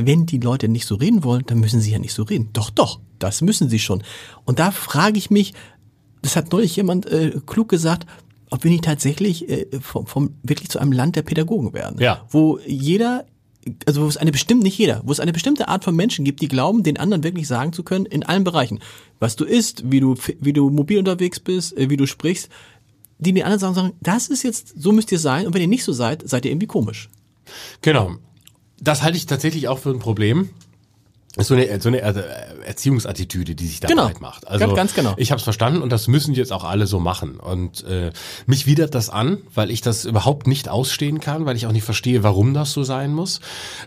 Speaker 1: Wenn die Leute nicht so reden wollen, dann müssen sie ja nicht so reden. Doch, doch, das müssen sie schon. Und da frage ich mich, das hat neulich jemand äh, klug gesagt, ob wir nicht tatsächlich äh, vom, vom wirklich zu einem Land der Pädagogen werden.
Speaker 2: Ja.
Speaker 1: Wo jeder also wo es eine bestimmte, nicht jeder, wo es eine bestimmte Art von Menschen gibt, die glauben, den anderen wirklich sagen zu können, in allen Bereichen, was du isst, wie du, wie du mobil unterwegs bist, äh, wie du sprichst, die den anderen sagen, sagen, das ist jetzt, so müsst ihr sein, und wenn ihr nicht so seid, seid ihr irgendwie komisch.
Speaker 2: Genau. Das halte ich tatsächlich auch für ein Problem. So eine, so eine Erziehungsattitüde, die sich da
Speaker 1: Genau.
Speaker 2: breit macht. Also
Speaker 1: Ganz- ganz genau.
Speaker 2: Ich habe es verstanden und das müssen jetzt auch alle so machen. Und äh, mich widert das an, weil ich das überhaupt nicht ausstehen kann, weil ich auch nicht verstehe, warum das so sein muss,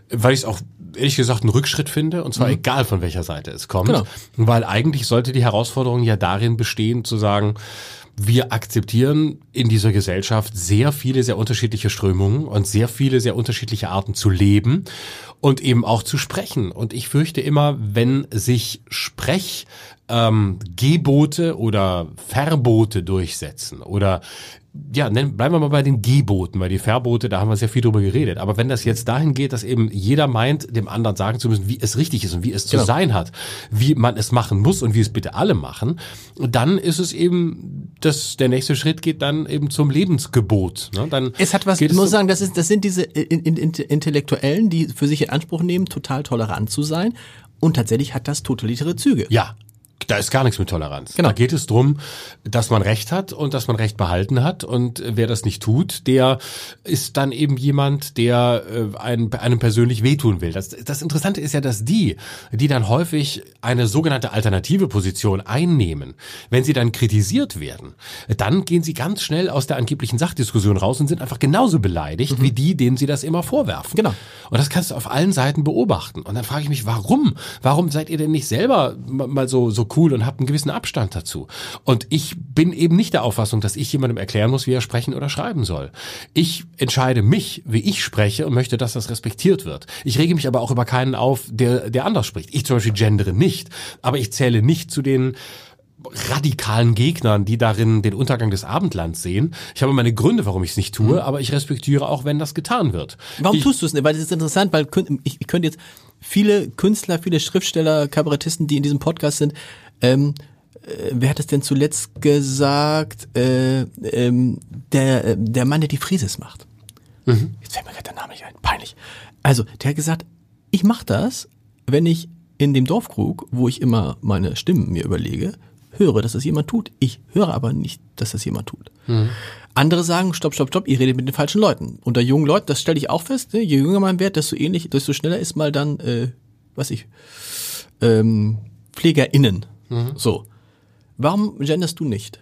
Speaker 2: weil ich es auch ehrlich gesagt einen Rückschritt finde und zwar egal von welcher Seite es kommt,
Speaker 1: Mhm. Genau.
Speaker 2: weil eigentlich sollte die Herausforderung ja darin bestehen, zu sagen, wir akzeptieren in dieser Gesellschaft sehr viele sehr unterschiedliche Strömungen und sehr viele sehr unterschiedliche Arten zu leben und eben auch zu sprechen. Und ich fürchte immer, wenn sich Sprech ähm, Gebote oder Verbote durchsetzen oder ja, nennen, bleiben wir mal bei den Geboten, weil die Verbote, da haben wir sehr viel drüber geredet. Aber wenn das jetzt dahin geht, dass eben jeder meint, dem anderen sagen zu müssen, wie es richtig ist und wie es zu
Speaker 1: Genau.
Speaker 2: sein hat, wie man es machen muss und wie es bitte alle machen, dann ist es eben, dass der nächste Schritt geht dann eben zum Lebensgebot. Ne? Dann
Speaker 1: Es hat was, ich muss
Speaker 2: so-
Speaker 1: sagen, das, ist, das sind diese in, in, Intellektuellen, die für sich in Anspruch nehmen, total tolerant zu sein. Und tatsächlich hat das totalitäre Züge.
Speaker 2: Ja. Da ist gar nichts mit Toleranz.
Speaker 1: Genau.
Speaker 2: Da geht es drum, dass man Recht hat und dass man Recht behalten hat. Und wer das nicht tut, der ist dann eben jemand, der äh, einem, einem persönlich wehtun will. Das, das Interessante ist ja, dass die, die dann häufig eine sogenannte alternative Position einnehmen, wenn sie dann kritisiert werden, dann gehen sie ganz schnell aus der angeblichen Sachdiskussion raus und sind einfach genauso beleidigt wie die, denen sie das immer vorwerfen.
Speaker 1: Genau.
Speaker 2: Und das kannst du auf allen Seiten beobachten. Und dann frage ich mich, warum? Warum seid ihr denn nicht selber ma- mal so, so cool und habt einen gewissen Abstand dazu? Und ich bin eben nicht der Auffassung, dass ich jemandem erklären muss, wie er sprechen oder schreiben soll. Ich entscheide mich, wie ich spreche und möchte, dass das respektiert wird. Ich rege mich aber auch über keinen auf, der, der anders spricht. Ich zum Beispiel gendere nicht, aber ich zähle nicht zu den radikalen Gegnern, die darin den Untergang des Abendlands sehen. Ich habe meine Gründe, warum ich es nicht tue, aber ich respektiere auch, wenn das getan wird.
Speaker 1: Warum
Speaker 2: ich,
Speaker 1: tust du es nicht? Weil das ist interessant, weil ich, ich könnte jetzt viele Künstler, viele Schriftsteller, Kabarettisten, die in diesem Podcast sind, ähm, äh, wer hat es denn zuletzt gesagt? Äh, ähm, der, äh, der Mann, der die Frises macht. Jetzt fällt mir gerade der Name nicht ein. Peinlich. Also, der hat gesagt, ich mache das, wenn ich in dem Dorfkrug, wo ich immer meine Stimmen mir überlege, höre, dass das jemand tut. Ich höre aber nicht, dass das jemand tut. Andere sagen, stopp, stopp, stopp, ihr redet mit den falschen Leuten. Unter jungen Leuten, das stelle ich auch fest, ne? je jünger man wird, desto ähnlich, desto schneller ist mal dann, äh, was ich, ähm, PflegerInnen. So. Warum genderst du nicht?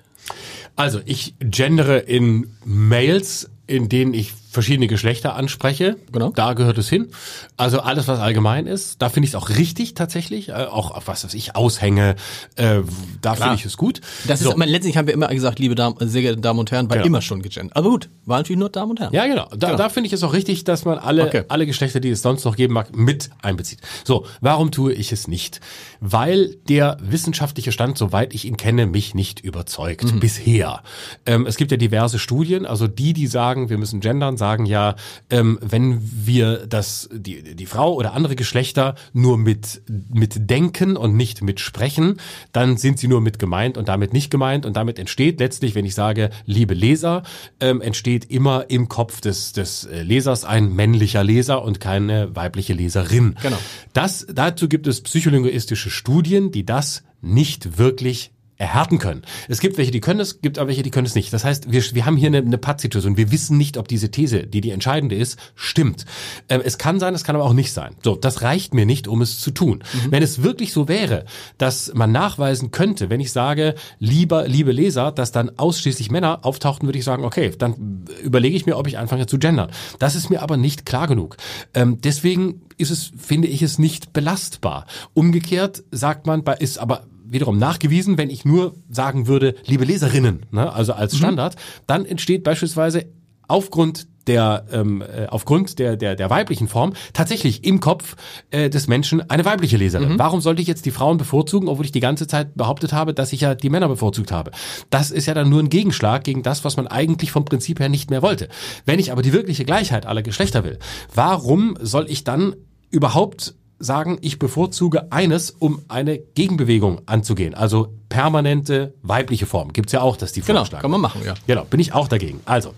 Speaker 2: Also ich gendere in Mails, in denen ich verschiedene Geschlechter anspreche.
Speaker 1: Genau.
Speaker 2: Da gehört es hin. Also alles, was allgemein ist, da finde ich es auch richtig tatsächlich. Äh, auch auf was weiß ich, Aushänge, äh, da finde ich es gut.
Speaker 1: Das
Speaker 2: So.
Speaker 1: ist, aber letztlich haben wir immer gesagt, liebe Damen, sehr geehrte Damen und Herren, war
Speaker 2: Genau.
Speaker 1: immer schon gegendert. Aber gut, war natürlich nur Damen und Herren.
Speaker 2: Ja, genau. Da,
Speaker 1: Genau.
Speaker 2: da finde ich es auch richtig, dass man alle,
Speaker 1: Okay.
Speaker 2: alle Geschlechter, die es sonst noch geben mag, mit einbezieht. So, warum tue ich es nicht? Weil der wissenschaftliche Stand, soweit ich ihn kenne, mich nicht überzeugt.
Speaker 1: Mhm.
Speaker 2: Bisher. Ähm, es gibt ja diverse Studien, also die, die sagen, wir müssen gendern, sagen ja, ähm, wenn wir das, die, die Frau oder andere Geschlechter nur mit, mit denken und nicht mit sprechen, dann sind sie nur mit gemeint und damit nicht gemeint und damit entsteht letztlich, wenn ich sage, liebe Leser, ähm, entsteht immer im Kopf des, des äh, Lesers ein männlicher Leser und keine weibliche Leserin.
Speaker 1: Genau.
Speaker 2: Das, dazu gibt es psycholinguistische Studien, die das nicht wirklich erhärten können. Es gibt welche, die können es, gibt aber welche, die können es nicht. Das heißt, wir, wir haben hier eine, eine Pattsituation. Wir wissen nicht, ob diese These, die die entscheidende ist, stimmt. Ähm, es kann sein, es kann aber auch nicht sein. So, das reicht mir nicht, um es zu tun. Wenn es wirklich so wäre, dass man nachweisen könnte, wenn ich sage, lieber, liebe Leser, dass dann ausschließlich Männer auftauchten, würde ich sagen, okay, dann überlege ich mir, ob ich anfange zu gendern. Das ist mir aber nicht klar genug. Ähm, deswegen ist es, finde ich es nicht belastbar. Umgekehrt sagt man, bei- ist aber wiederum nachgewiesen, wenn ich nur sagen würde, liebe Leserinnen, ne, also als Standard, dann entsteht beispielsweise aufgrund der ähm, äh, aufgrund der, der der weiblichen Form tatsächlich im Kopf äh, des Menschen eine weibliche Leserin.
Speaker 1: Mhm.
Speaker 2: Warum sollte ich jetzt die Frauen bevorzugen, obwohl ich die ganze Zeit behauptet habe, dass ich ja die Männer bevorzugt habe? Das ist ja dann nur ein Gegenschlag gegen das, was man eigentlich vom Prinzip her nicht mehr wollte. Wenn ich aber die wirkliche Gleichheit aller Geschlechter will, warum soll ich dann überhaupt sagen, ich bevorzuge eines, um eine Gegenbewegung anzugehen. Also permanente weibliche Form. Gibt's ja auch, dass die
Speaker 1: Genau,
Speaker 2: vorschlagen.
Speaker 1: kann man machen, ja.
Speaker 2: Genau, bin ich auch dagegen. Also,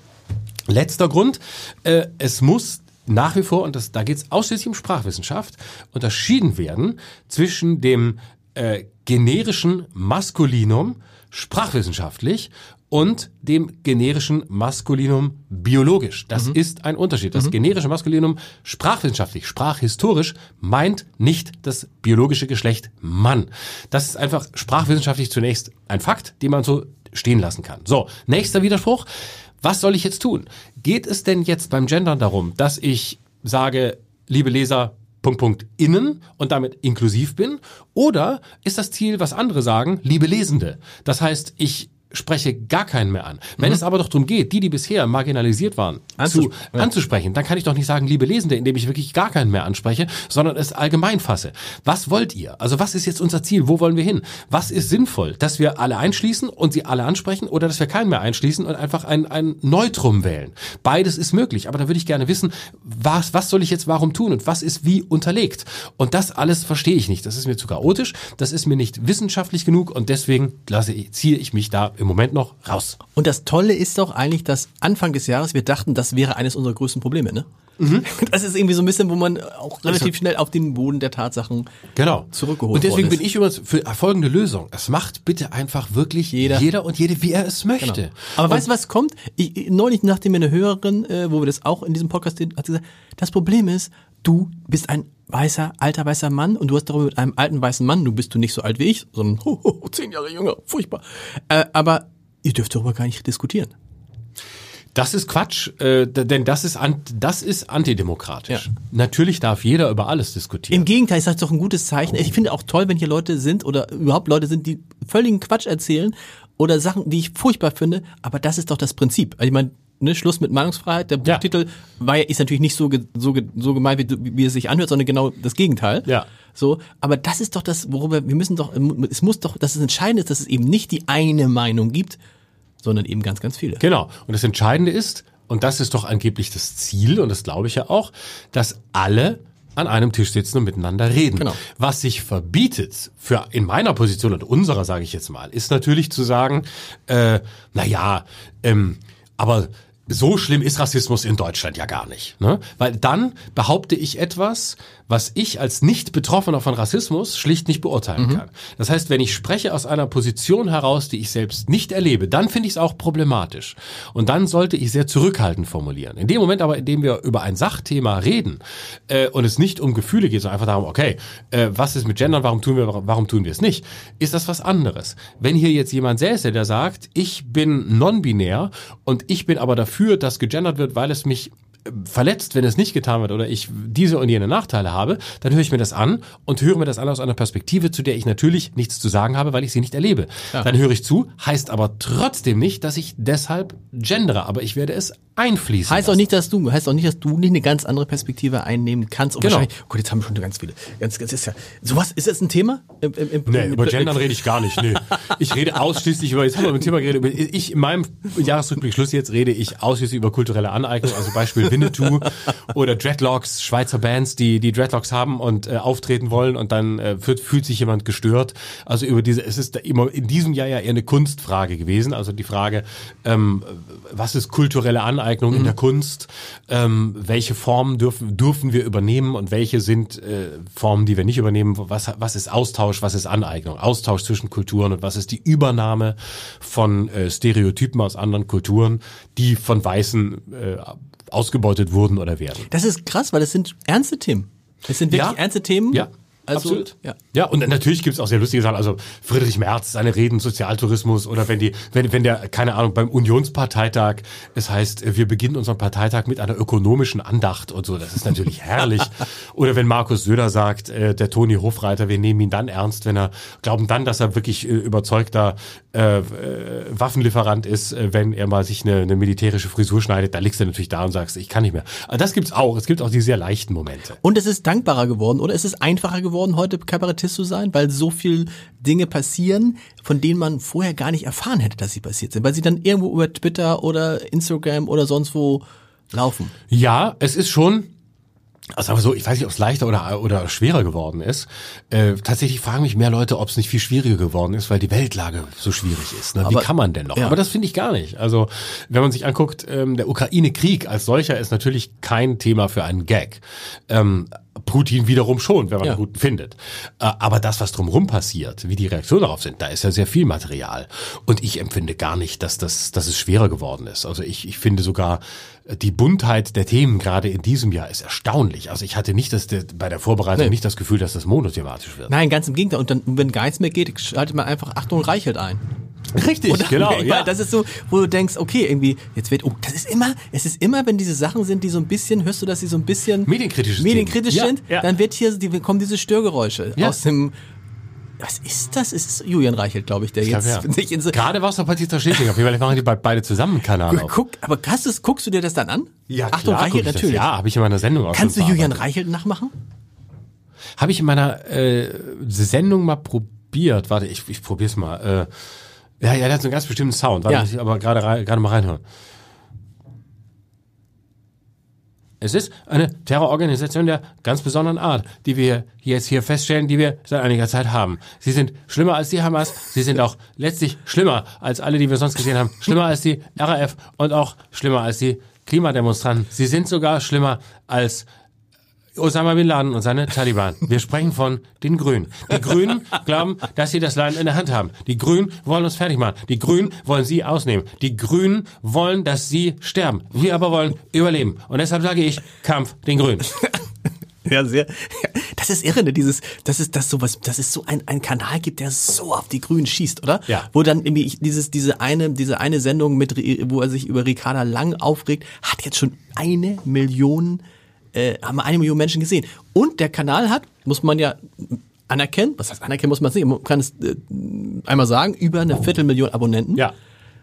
Speaker 2: letzter Grund, äh, es muss nach wie vor, und das, da geht es ausschließlich um Sprachwissenschaft, unterschieden werden zwischen dem äh, generischen Maskulinum sprachwissenschaftlich und dem generischen Maskulinum biologisch. Das ist ein Unterschied. Das generische Maskulinum sprachwissenschaftlich, sprachhistorisch meint nicht das biologische Geschlecht Mann. Das ist einfach sprachwissenschaftlich zunächst ein Fakt, den man so stehen lassen kann. So, nächster Widerspruch. Was soll ich jetzt tun? Geht es denn jetzt beim Gendern darum, dass ich sage, liebe Leser, Punkt, Punkt, innen und damit inklusiv bin? Oder ist das Ziel, was andere sagen, liebe Lesende? Das heißt, ich spreche gar keinen mehr an. Wenn es aber doch darum geht, die, die bisher marginalisiert waren,
Speaker 1: Anzus-
Speaker 2: zu, anzusprechen, dann kann ich doch nicht sagen, liebe Lesende, indem ich wirklich gar keinen mehr anspreche, sondern es allgemein fasse. Was wollt ihr? Also was ist jetzt unser Ziel? Wo wollen wir hin? Was ist sinnvoll? Dass wir alle einschließen und sie alle ansprechen oder dass wir keinen mehr einschließen und einfach ein, ein Neutrum wählen? Beides ist möglich, aber da würde ich gerne wissen, was, was soll ich jetzt warum tun und was ist wie unterlegt? Und das alles verstehe ich nicht. Das ist mir zu chaotisch, das ist mir nicht wissenschaftlich genug und deswegen lasse ich, ziehe ich mich da im Moment noch raus.
Speaker 1: Und das Tolle ist doch eigentlich, dass Anfang des Jahres wir dachten, das wäre eines unserer größten Probleme, ne? [laughs] Das ist irgendwie so ein bisschen, wo man auch relativ schnell auf den Boden der Tatsachen
Speaker 2: Genau.
Speaker 1: zurückgeholt
Speaker 2: Und deswegen bin ich übrigens für folgende Lösung. Es macht bitte einfach wirklich
Speaker 1: Jeder.
Speaker 2: jeder, und jede, wie er es möchte.
Speaker 1: Genau. Aber weißt du, was kommt? Ich, ich- neulich, nachdem mir eine Hörerin, äh, wo wir das auch in diesem Podcast hat sie gesagt, das Problem ist, du bist ein weißer, alter weißer Mann und du hast darüber mit einem alten weißen Mann, du bist du nicht so alt wie ich, sondern ho, ho, ho, zehn Jahre jünger, furchtbar. Äh, aber ihr dürft darüber gar nicht diskutieren.
Speaker 2: Das ist Quatsch, äh, denn das ist, an, das ist antidemokratisch.
Speaker 1: Ja.
Speaker 2: Natürlich darf jeder über alles diskutieren.
Speaker 1: Im Gegenteil, ist das doch ein gutes Zeichen. Ich finde auch toll, wenn hier Leute sind oder überhaupt Leute sind, die völligen Quatsch erzählen oder Sachen, die ich furchtbar finde. Aber das ist doch das Prinzip. Also ich meine, ne, Schluss mit Meinungsfreiheit. Der
Speaker 2: Ja.
Speaker 1: Buchtitel war ja, ist natürlich nicht so, ge, so, ge, so gemeint, wie, wie es sich anhört, sondern genau das Gegenteil.
Speaker 2: Ja.
Speaker 1: So, aber das ist doch das, worüber wir müssen doch, es muss doch, dass es entscheidend ist, dass es eben nicht die eine Meinung gibt, sondern eben ganz, ganz viele.
Speaker 2: Genau. Und das Entscheidende ist, und das ist doch angeblich das Ziel, und das glaube ich ja auch, dass alle an einem Tisch sitzen und miteinander reden.
Speaker 1: Genau.
Speaker 2: Was sich verbietet, für in meiner Position und unserer, sage ich jetzt mal, ist natürlich zu sagen, äh, na ja, ähm, aber so schlimm ist Rassismus in Deutschland ja gar nicht. Ne? Weil dann behaupte ich etwas, was ich als Nicht-Betroffener von Rassismus schlicht nicht beurteilen kann. Das heißt, wenn ich spreche aus einer Position heraus, die ich selbst nicht erlebe, dann finde ich es auch problematisch. Und dann sollte ich sehr zurückhaltend formulieren. In dem Moment aber, in dem wir über ein Sachthema reden äh, und es nicht um Gefühle geht, sondern einfach darum, okay, äh, was ist mit Gendern, warum tun wir, warum tun wir es nicht, ist das was anderes. Wenn hier jetzt jemand säße, der sagt, ich bin non-binär und ich bin aber dafür, dass gegendert wird, weil es mich verletzt, wenn es nicht getan wird oder ich diese und jene Nachteile habe, dann höre ich mir das an und höre mir das an aus einer Perspektive, zu der ich natürlich nichts zu sagen habe, weil ich sie nicht erlebe. Dann höre ich zu, heißt aber trotzdem nicht, dass ich deshalb gendere, aber ich werde es einfließen.
Speaker 1: Heißt auch
Speaker 2: lassen.
Speaker 1: nicht, dass du, heißt auch nicht, dass du nicht eine ganz andere Perspektive einnehmen kannst. Und
Speaker 2: Genau.
Speaker 1: wahrscheinlich, oh Gott, jetzt haben wir schon ganz viele. Ganz, ganz ist ja, sowas, ist das ein Thema? Im, im, im,
Speaker 2: Nee, über Gendern rede ich gar nicht. Nee. [laughs] Ich rede ausschließlich über, jetzt haben wir über ein Thema geredet, über, ich in meinem Jahresrückblick Schluss jetzt rede ich ausschließlich über kulturelle Aneignung, also Beispiel Winnetou oder Dreadlocks, Schweizer Bands, die die Dreadlocks haben und äh, auftreten wollen und dann äh, fühlt, fühlt sich jemand gestört. Also über diese, es ist immer in diesem Jahr ja eher eine Kunstfrage gewesen, also die Frage, ähm, was ist kulturelle Aneignung in der Kunst, ähm, welche Formen dürfen, dürfen wir übernehmen und welche sind äh, Formen, die wir nicht übernehmen, was, was ist Austausch, was ist Aneignung, Austausch zwischen Kulturen und was ist die Übernahme von äh, Stereotypen aus anderen Kulturen, die von Weißen äh, ausgebeutet wurden oder werden.
Speaker 1: Das ist krass, weil das sind ernste Themen. Das sind wirklich
Speaker 2: Ja.
Speaker 1: ernste Themen.
Speaker 2: Ja.
Speaker 1: Also,
Speaker 2: Absolut.
Speaker 1: Ja.
Speaker 2: ja, und natürlich gibt's auch sehr lustige Sachen. Also Friedrich Merz, seine Reden, Sozialtourismus oder wenn die, wenn, wenn der, keine Ahnung, beim Unionsparteitag, es heißt, wir beginnen unseren Parteitag mit einer ökonomischen Andacht und so, das ist natürlich [laughs] herrlich. Oder wenn Markus Söder sagt, äh, der Toni Hofreiter, wir nehmen ihn dann ernst, wenn er, glauben dann, dass er wirklich äh, überzeugter äh, äh, Waffenlieferant ist, äh, wenn er mal sich eine, eine militärische Frisur schneidet, da liegst du natürlich da und sagst, ich kann nicht mehr. Aber das gibt's auch. Es gibt auch die sehr leichten Momente.
Speaker 1: Und es ist dankbarer geworden oder es ist einfacher geworden, heute Kabarettist zu sein, weil so viel Dinge passieren, von denen man vorher gar nicht erfahren hätte, dass sie passiert sind, weil sie dann irgendwo über Twitter oder Instagram oder sonst wo laufen.
Speaker 2: Ja, es ist schon, also sagen wir so, ich weiß nicht, ob es leichter oder, oder schwerer geworden ist. Äh, tatsächlich fragen mich mehr Leute, ob es nicht viel schwieriger geworden ist, weil die Weltlage so schwierig ist. Ne? Wie
Speaker 1: Aber-
Speaker 2: kann man denn noch?
Speaker 1: ja.
Speaker 2: Aber das finde ich gar nicht. Also wenn man sich anguckt, ähm, der Ukraine-Krieg als solcher ist natürlich kein Thema für einen Gag. Ähm, Putin wiederum schon, wenn man
Speaker 1: Ja.
Speaker 2: ihn gut findet. Äh, aber das, was drumherum passiert, wie die Reaktionen darauf sind, da ist ja sehr viel Material. Und ich empfinde gar nicht, dass, das, dass es schwerer geworden ist. Also ich, ich finde sogar, äh, die Buntheit der Themen gerade in diesem Jahr ist erstaunlich. Also ich hatte nicht das, bei der Vorbereitung
Speaker 1: Nee.
Speaker 2: nicht das Gefühl, dass das monothematisch wird.
Speaker 1: Nein, ganz im Gegenteil. Und dann, wenn gar nichts mehr geht, schaltet man einfach Achtung Reichelt ein.
Speaker 2: Richtig,
Speaker 1: Oder?
Speaker 2: genau.
Speaker 1: Weil
Speaker 2: Ja.
Speaker 1: Das ist so, wo du denkst, okay, irgendwie, jetzt wird, oh, das ist immer, es ist immer, wenn diese Sachen sind, die so ein bisschen, hörst du, dass sie so ein bisschen
Speaker 2: Medienkritisch sind.
Speaker 1: medienkritisch
Speaker 2: Ja,
Speaker 1: sind,
Speaker 2: ja.
Speaker 1: dann wird hier, die, kommen diese Störgeräusche
Speaker 2: Ja.
Speaker 1: aus dem, was ist das? Es ist Julian Reichelt, glaube ich, der
Speaker 2: Ich
Speaker 1: jetzt
Speaker 2: glaub, ja. [laughs]
Speaker 1: sich in so,
Speaker 2: Gerade war es doch Batista Schädling. Vielleicht machen die be- beide zusammen einen Kanal auf.
Speaker 1: guck, aber hast du's, guckst du dir das dann an? Achtung,
Speaker 2: klar,
Speaker 1: Reichelt
Speaker 2: guck ich das.
Speaker 1: natürlich.
Speaker 2: Ja, habe ich in meiner Sendung auch
Speaker 1: Kannst du Julian. Reichelt nachmachen?
Speaker 2: Habe ich in meiner äh, Sendung mal probiert. Warte, ich, ich probier's mal. Äh, ja, ja, der hat so einen ganz bestimmten Sound. Warte,
Speaker 1: Ja.
Speaker 2: muss ich aber gerade gerade mal reinhören. Es ist eine Terrororganisation der ganz besonderen Art, die wir jetzt hier feststellen, die wir seit einiger Zeit haben. Sie sind schlimmer als die Hamas, sie sind auch letztlich schlimmer als alle, die wir sonst gesehen haben, schlimmer als die RAF und auch schlimmer als die Klimademonstranten. Sie sind sogar schlimmer als Osama Bin Laden und seine Taliban. Wir sprechen von den Grünen. Die Grünen glauben, dass sie das Land in der Hand haben. Die Grünen wollen uns fertig machen. Die Grünen wollen sie ausnehmen. Die Grünen wollen, dass sie sterben. Wir aber wollen überleben. Und deshalb sage ich, Kampf den Grünen.
Speaker 1: Ja, sehr. Das ist irre, ne? Dieses, das ist das sowas, das ist so ein, ein Kanal gibt, der so auf die Grünen schießt, oder?
Speaker 2: Ja.
Speaker 1: Wo dann irgendwie dieses, diese eine, diese eine Sendung mit, wo er sich über Ricarda Lang aufregt, hat jetzt schon eine Million, äh, haben eine Million Menschen gesehen. Und der Kanal hat, muss man ja anerkennen, was heißt anerkennen, muss man sehen, man kann es äh, einmal sagen, über eine Viertelmillion Abonnenten.
Speaker 2: Ja.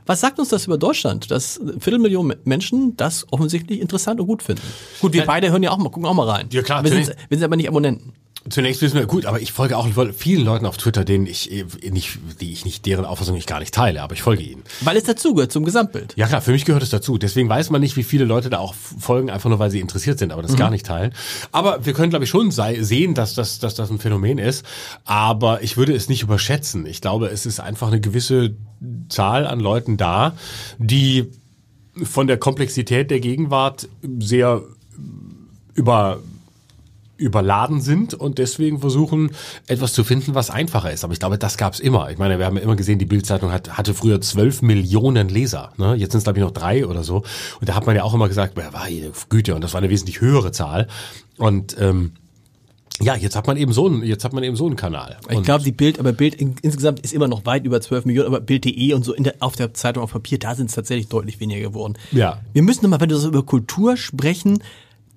Speaker 1: Was sagt uns das über Deutschland, dass eine Viertelmillion Menschen das offensichtlich interessant und gut finden? Gut, wir beide hören ja auch mal, gucken auch mal rein.
Speaker 2: Ja, klar,
Speaker 1: Wir sind, wir sind aber nicht Abonnenten.
Speaker 2: Zunächst wissen wir, gut, aber ich folge auch vielen Leuten auf Twitter, denen ich eh nicht, die ich nicht, deren Auffassung ich gar nicht teile, aber ich folge ihnen.
Speaker 1: Weil es dazugehört zum Gesamtbild.
Speaker 2: Ja klar, für mich gehört es dazu. Deswegen weiß man nicht, wie viele Leute da auch folgen, einfach nur weil sie interessiert sind, aber das gar nicht teilen. Aber wir können, glaube ich, schon sei, sehen, dass das, dass das ein Phänomen ist. Aber ich würde es nicht überschätzen. Ich glaube, es ist einfach eine gewisse Zahl an Leuten da, die von der Komplexität der Gegenwart sehr über überladen sind und deswegen versuchen, etwas zu finden, was einfacher ist. Aber ich glaube, das gab's immer. Ich meine, wir haben ja immer gesehen, die Bildzeitung hat, hatte früher zwölf Millionen Leser. Ne? Jetzt sind es, glaube ich, noch drei oder so. Und da hat man ja auch immer gesagt, ja, war Güte, und das war eine wesentlich höhere Zahl. Und ähm, ja, jetzt hat man eben so einen, jetzt hat man eben so einen Kanal.
Speaker 1: Ich
Speaker 2: Und-
Speaker 1: glaube, die Bild, aber Bild in, insgesamt ist immer noch weit über 12 Millionen, aber Bild.de und so in der, auf der Zeitung auf Papier, da sind es tatsächlich deutlich weniger geworden.
Speaker 2: Ja.
Speaker 1: Wir müssen nochmal, wenn wir so über Kultur sprechen,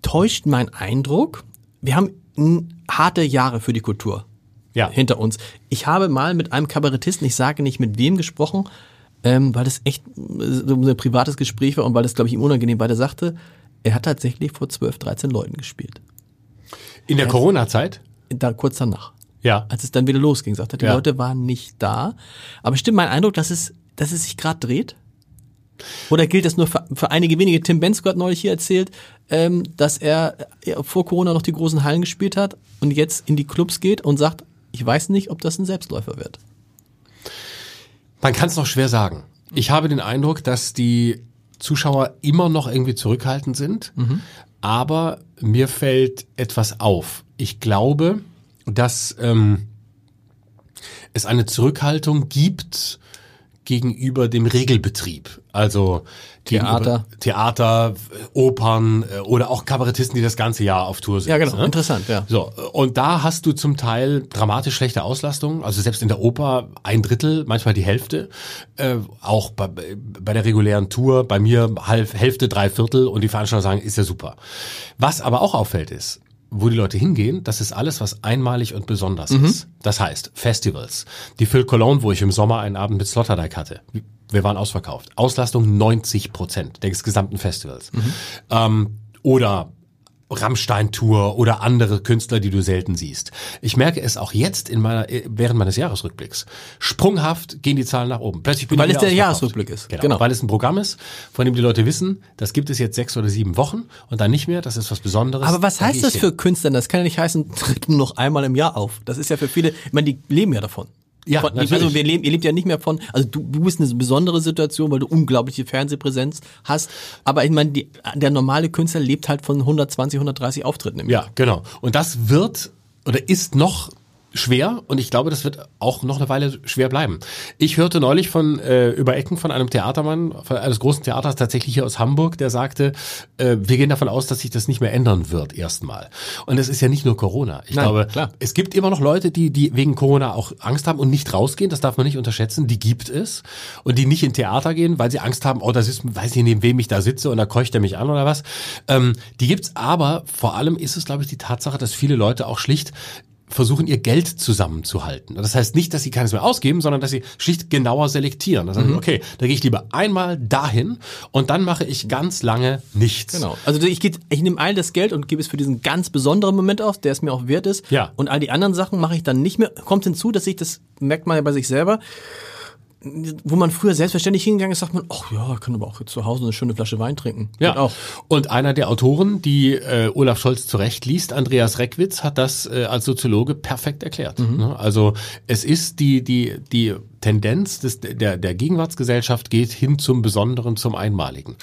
Speaker 1: täuscht mein Eindruck, wir haben harte Jahre für die Kultur
Speaker 2: Ja.
Speaker 1: hinter uns. Ich habe mal mit einem Kabarettisten, ich sage nicht mit wem gesprochen, ähm, weil das echt äh, so ein privates Gespräch war und weil das, glaube ich, ihm unangenehm war, der sagte, er hat tatsächlich vor 12, 13 Leuten gespielt.
Speaker 2: in der Corona-Zeit?
Speaker 1: Da, kurz danach.
Speaker 2: Ja.
Speaker 1: als es dann wieder losging, sagte er, die
Speaker 2: Ja.
Speaker 1: Leute waren nicht da. Aber stimmt mein Eindruck, dass es, dass es sich gerade dreht? Oder gilt das nur für, für einige wenige? Tim Bensko hat neulich hier erzählt, ähm, dass er äh, vor Corona noch die großen Hallen gespielt hat und jetzt in die Clubs geht und sagt, ich weiß nicht, ob das ein Selbstläufer wird.
Speaker 2: Man kann es noch schwer sagen. Ich habe den Eindruck, dass die Zuschauer immer noch irgendwie zurückhaltend sind, aber mir fällt etwas auf. Ich glaube, dass ähm, es eine Zurückhaltung gibt gegenüber dem Regelbetrieb. Also
Speaker 1: Theater.
Speaker 2: Theater, Opern äh, oder auch Kabarettisten, die das ganze Jahr auf Tour sind.
Speaker 1: Ja, genau.
Speaker 2: ne?
Speaker 1: Interessant, ja.
Speaker 2: So, und da hast du zum Teil dramatisch schlechte Auslastung, also selbst in der Oper ein Drittel, manchmal die Hälfte, äh, auch bei, bei der regulären Tour, bei mir halb, Hälfte, drei Viertel und die Veranstalter sagen, ist ja super. Was aber auch auffällt ist, wo die Leute hingehen, das ist alles, was einmalig und besonders ist. Das heißt, Festivals. Die Phil Cologne, wo ich im Sommer einen Abend mit Sloterdijk hatte. Wir waren ausverkauft. Auslastung 90 Prozent des gesamten Festivals. Ähm, oder Rammstein-Tour oder andere Künstler, die du selten siehst. Ich merke es auch jetzt in meiner, während meines Jahresrückblicks. Sprunghaft gehen die Zahlen nach oben. Plötzlich bin
Speaker 1: Weil
Speaker 2: ich
Speaker 1: es der. Jahresrückblick ist.
Speaker 2: Genau,
Speaker 1: Genau.
Speaker 2: Weil es ein Programm ist, von dem die Leute wissen, das gibt es jetzt sechs oder sieben Wochen und dann nicht mehr. Das ist was Besonderes.
Speaker 1: Aber was
Speaker 2: Da
Speaker 1: heißt das für. Künstler? Das kann ja nicht heißen, [laughs] tritt nur noch einmal im Jahr auf. Das ist ja für viele, ich meine, die leben ja davon.
Speaker 2: Ja,
Speaker 1: von,
Speaker 2: natürlich.
Speaker 1: also wir leben, ihr lebt ja nicht mehr von, also du, du bist eine besondere Situation, weil du unglaubliche Fernsehpräsenz hast. Aber ich meine, die, der normale Künstler lebt halt von 120, 130 Auftritten im Jahr.
Speaker 2: Ja, genau. Und das wird oder ist noch schwer und ich glaube, das wird auch noch eine Weile schwer bleiben. Ich hörte neulich von äh, über Ecken von einem Theatermann, von eines großen Theaters tatsächlich hier aus Hamburg, der sagte, äh, wir gehen davon aus, dass sich das nicht mehr ändern wird erstmal. Und es ist ja nicht nur Corona. Ich
Speaker 1: Nein,
Speaker 2: glaube,
Speaker 1: klar.
Speaker 2: es gibt immer noch Leute, die die wegen Corona auch Angst haben und nicht rausgehen. Das darf man nicht unterschätzen. Die gibt es und die nicht in Theater gehen, weil sie Angst haben. Oh, das ist, weiß ich neben wem ich da sitze und da keucht er mich an oder was. Ähm, die gibt's, aber vor allem ist es, glaube ich, die Tatsache, dass viele Leute auch schlicht versuchen, ihr Geld zusammenzuhalten. Das heißt nicht, dass sie keines mehr ausgeben, sondern dass sie schlicht genauer selektieren. Das heißt,
Speaker 1: Mhm.
Speaker 2: okay, da gehe ich lieber einmal dahin und dann mache ich ganz lange nichts.
Speaker 1: Genau. Also ich, geh- ich nehme all das Geld und gebe es für diesen ganz besonderen Moment aus, der es mir auch wert ist.
Speaker 2: Ja.
Speaker 1: Und all die anderen Sachen mache ich dann nicht mehr. Kommt hinzu, dass ich das merkt man ja bei sich selber. Wo man früher selbstverständlich hingegangen ist, sagt man, ach ja, kann aber auch jetzt zu Hause eine schöne Flasche Wein trinken.
Speaker 2: Ja,
Speaker 1: auch.
Speaker 2: und einer der Autoren, die äh, Olaf Scholz zurechtliest, Andreas Reckwitz, hat das äh, als Soziologe perfekt erklärt. Ne? Also es ist die die die Tendenz des, der, der Gegenwartsgesellschaft geht hin zum Besonderen, zum Einmaligen.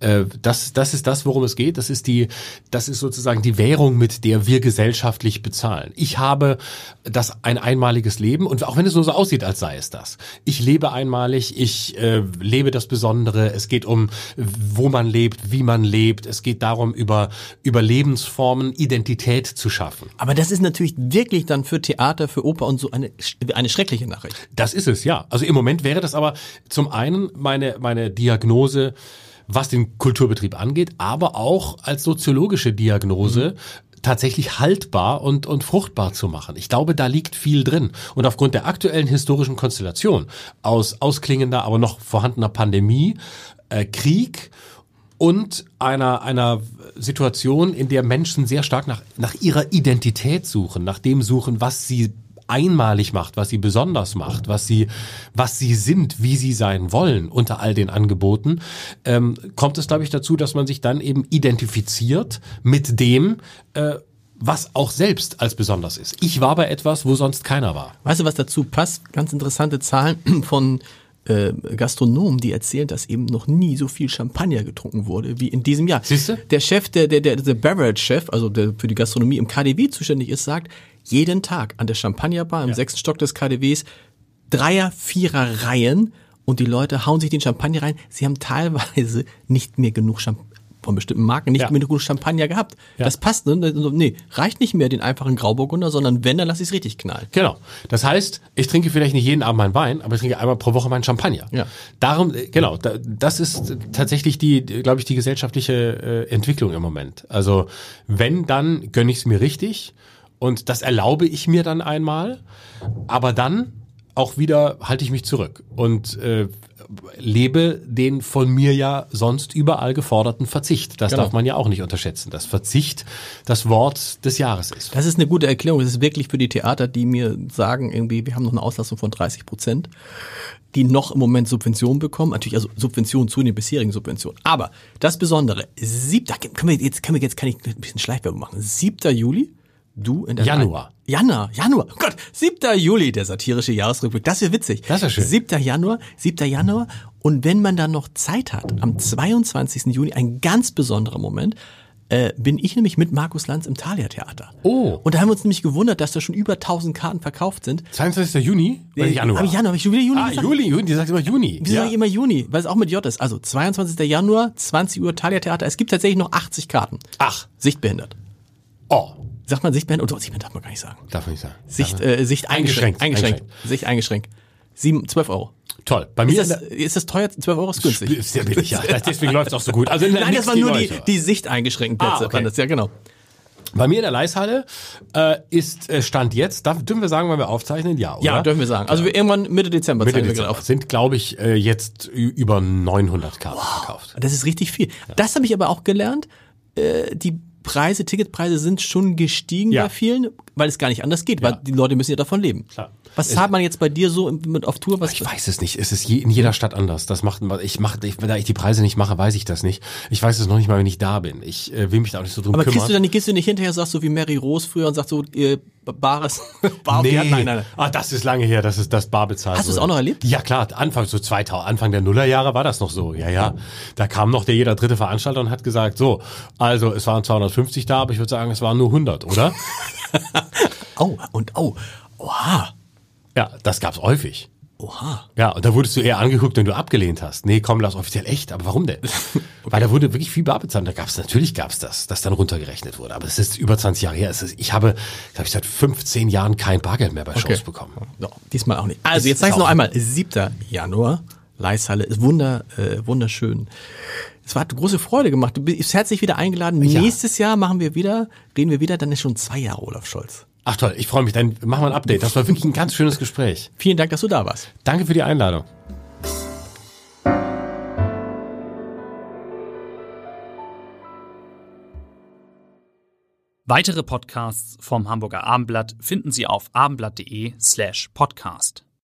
Speaker 2: Äh, das, das ist das, worum es geht. Das ist die, das ist sozusagen die Währung, mit der wir gesellschaftlich bezahlen. Ich habe das ein einmaliges Leben und auch wenn es nur so aussieht, als sei es das. Ich lebe einmalig, ich äh, lebe das Besondere. Es geht um, wo man lebt, wie man lebt. Es geht darum, über, über Lebensformen Identität zu schaffen.
Speaker 1: Aber das ist natürlich wirklich dann für Theater, für Oper und so eine, eine schreckliche Nachricht.
Speaker 2: Das ist es, ja. Also im Moment wäre das aber zum einen meine, meine Diagnose, was den Kulturbetrieb angeht, aber auch als soziologische Diagnose tatsächlich haltbar und, und fruchtbar zu machen. Ich glaube, da liegt viel drin. Und aufgrund der aktuellen historischen Konstellation aus ausklingender, aber noch vorhandener Pandemie, äh, Krieg und einer, einer Situation, in der Menschen sehr stark nach, nach ihrer Identität suchen, nach dem suchen, was sie einmalig macht, was sie besonders macht, was sie, was sie sind, wie sie sein wollen unter all den Angeboten, ähm, kommt es, glaube ich, dazu, dass man sich dann eben identifiziert mit dem, äh, was auch selbst als besonders ist. Ich war bei etwas, wo sonst keiner war.
Speaker 1: Weißt du, was dazu passt? Ganz interessante Zahlen [clears throat] von äh, Gastronomen, die erzählen, dass eben noch nie so viel Champagner getrunken wurde wie in diesem Jahr.
Speaker 2: Siehste?
Speaker 1: Der Chef, der, der, der, der Beverage-Chef, also der für die Gastronomie im KDW zuständig ist, sagt, jeden Tag an der Champagnerbar im sechsten Stock des KDWs Dreier, Vierer Reihen und die Leute hauen sich den Champagner rein. Sie haben teilweise nicht mehr genug Champagner von bestimmten Marken nicht
Speaker 2: Ja.
Speaker 1: mehr genug Champagner gehabt.
Speaker 2: Ja.
Speaker 1: Das passt, ne? Nee, reicht nicht mehr den einfachen Grauburgunder, sondern wenn, dann lass ich es richtig knallen.
Speaker 2: Genau. Das heißt, ich trinke vielleicht nicht jeden Abend meinen Wein, aber ich trinke einmal pro Woche meinen Champagner.
Speaker 1: Ja.
Speaker 2: Darum, äh, genau, da, das ist tatsächlich die, glaube ich, die gesellschaftliche äh, Entwicklung im Moment. Also wenn, dann gönne ich es mir richtig und das erlaube ich mir dann einmal, aber dann auch wieder halte ich mich zurück und äh, lebe den von mir ja sonst überall geforderten Verzicht. Das
Speaker 1: Genau.
Speaker 2: darf man ja auch nicht unterschätzen, dass Verzicht das Wort des Jahres ist.
Speaker 1: Das ist eine gute Erklärung. Das ist wirklich für die Theater, die mir sagen, irgendwie, wir haben noch eine Auslastung von 30 Prozent, die noch im Moment Subventionen bekommen. Natürlich also Subventionen zu den bisherigen Subventionen. Aber das Besondere, siebter, können wir jetzt, können wir jetzt, kann ich ein bisschen Schleichwerbung machen. 7. Juli, du in der
Speaker 2: Januar.
Speaker 1: Januar, Januar, oh Gott, 7. Juli, der satirische Jahresrückblick. Das wäre witzig.
Speaker 2: Das wär schön.
Speaker 1: 7. Januar, 7. Januar. Und wenn man dann noch Zeit hat, am 22. Juni, ein ganz besonderer Moment, äh, bin ich nämlich mit Markus Lanz im Thalia Theater.
Speaker 2: Oh.
Speaker 1: Und da haben wir uns nämlich gewundert, dass da schon über 1000 Karten verkauft sind.
Speaker 2: 22. Juni? Oder Januar?
Speaker 1: Ich Januar, hab ich schon wieder Juni
Speaker 2: Ah,
Speaker 1: gesagt?
Speaker 2: Juli, Juni, die sagt immer Juni.
Speaker 1: Wieso sage ich immer Juni? Weil es auch mit J ist. Also 22. Januar, 20 Uhr Thalia Theater. Es gibt tatsächlich noch 80 Karten.
Speaker 2: Ach,
Speaker 1: Sichtbehindert.
Speaker 2: oh,
Speaker 1: Sagt man sichtbehindert? Oder sichtbehindert darf man gar nicht sagen.
Speaker 2: darf man nicht sagen.
Speaker 1: Sicht, äh, Sicht eingeschränkt.
Speaker 2: Eingeschränkt,
Speaker 1: Eingeschränkt. Sicht eingeschränkt. Sieben, 12 Euro.
Speaker 2: Toll. Bei mir
Speaker 1: Ist das, ist das teuer? 12 Euro ist günstig.
Speaker 2: ist sehr billig, ja. [laughs] Deswegen läuft es auch so gut. Also
Speaker 1: Nein,
Speaker 2: nix
Speaker 1: das waren nur die, die Sicht eingeschränkten Plätze.
Speaker 2: Ah, okay.
Speaker 1: das, ja, genau.
Speaker 2: Bei mir in der Leishalle äh, ist äh, Stand jetzt, darf, dürfen wir sagen, wann wir aufzeichnen? Ja, oder?
Speaker 1: Ja, dürfen wir sagen. Also wir irgendwann Mitte Dezember
Speaker 2: Mitte
Speaker 1: zeigen wir
Speaker 2: Dezember.
Speaker 1: gerade auf.
Speaker 2: Sind, glaube ich, äh, jetzt über 900 Karten verkauft.
Speaker 1: Das ist richtig viel. Das habe ich aber auch gelernt. Äh, die Preise, Ticketpreise sind schon gestiegen
Speaker 2: Ja.
Speaker 1: bei vielen, weil es gar nicht anders geht, weil die Leute müssen ja davon leben.
Speaker 2: Klar.
Speaker 1: Was zahlt man jetzt bei dir so mit auf Tour? Was,
Speaker 2: Ich weiß es nicht. Es ist je, in jeder Stadt anders. Das macht, ich mache, wenn ich die Preise nicht mache, weiß ich das nicht. Ich weiß es noch nicht mal, wenn ich da bin. Ich äh, will mich da auch nicht so drum
Speaker 1: aber
Speaker 2: kümmern.
Speaker 1: kriegst du dann nicht, gehst du nicht hinterher, sagst du wie Mary Rose früher und sagst so, äh, Bares, [laughs] Bar Hand? Nein, nein, nein.
Speaker 2: Ah, das ist lange her, dass es das Bar bezahlt
Speaker 1: Hast du es auch noch erlebt?
Speaker 2: Ja klar, Anfang so 2000, Anfang der Nullerjahre war das noch so. Ja, ja. Da kam noch der jeder dritte Veranstalter und hat gesagt, so, also es waren 250 da, aber ich würde sagen, es waren nur 100, oder? [laughs]
Speaker 1: Oh, und oh, oha,
Speaker 2: ja, das gab's häufig.
Speaker 1: oha.
Speaker 2: Ja, und da wurdest du eher angeguckt, wenn du abgelehnt hast. Nee, komm, lass offiziell echt. Aber warum denn? [laughs] Weil da wurde wirklich viel bar bezahlt. Da gab's natürlich gab's das, das dann runtergerechnet wurde. Aber es ist über 20 Jahre her. Es ist, ich habe, glaube ich, seit 15 Jahren kein Bargeld mehr bei Shows bekommen.
Speaker 1: So, diesmal auch nicht. Also jetzt sag ich noch einmal, 7. Januar, Leishalle, ist wunder, äh, wunderschön. Es hat große Freude gemacht. Du bist herzlich wieder eingeladen.
Speaker 2: Ja.
Speaker 1: Nächstes Jahr machen wir wieder, reden wir wieder, dann ist schon zwei Jahre Olaf Scholz.
Speaker 2: Ach toll, ich freue mich. Dann machen wir ein Update. Das war wirklich ein ganz schönes Gespräch.
Speaker 1: Vielen Dank, dass du da warst.
Speaker 2: Danke für die Einladung.
Speaker 4: Weitere Podcasts vom Hamburger Abendblatt finden Sie auf abendblatt.de slash podcast.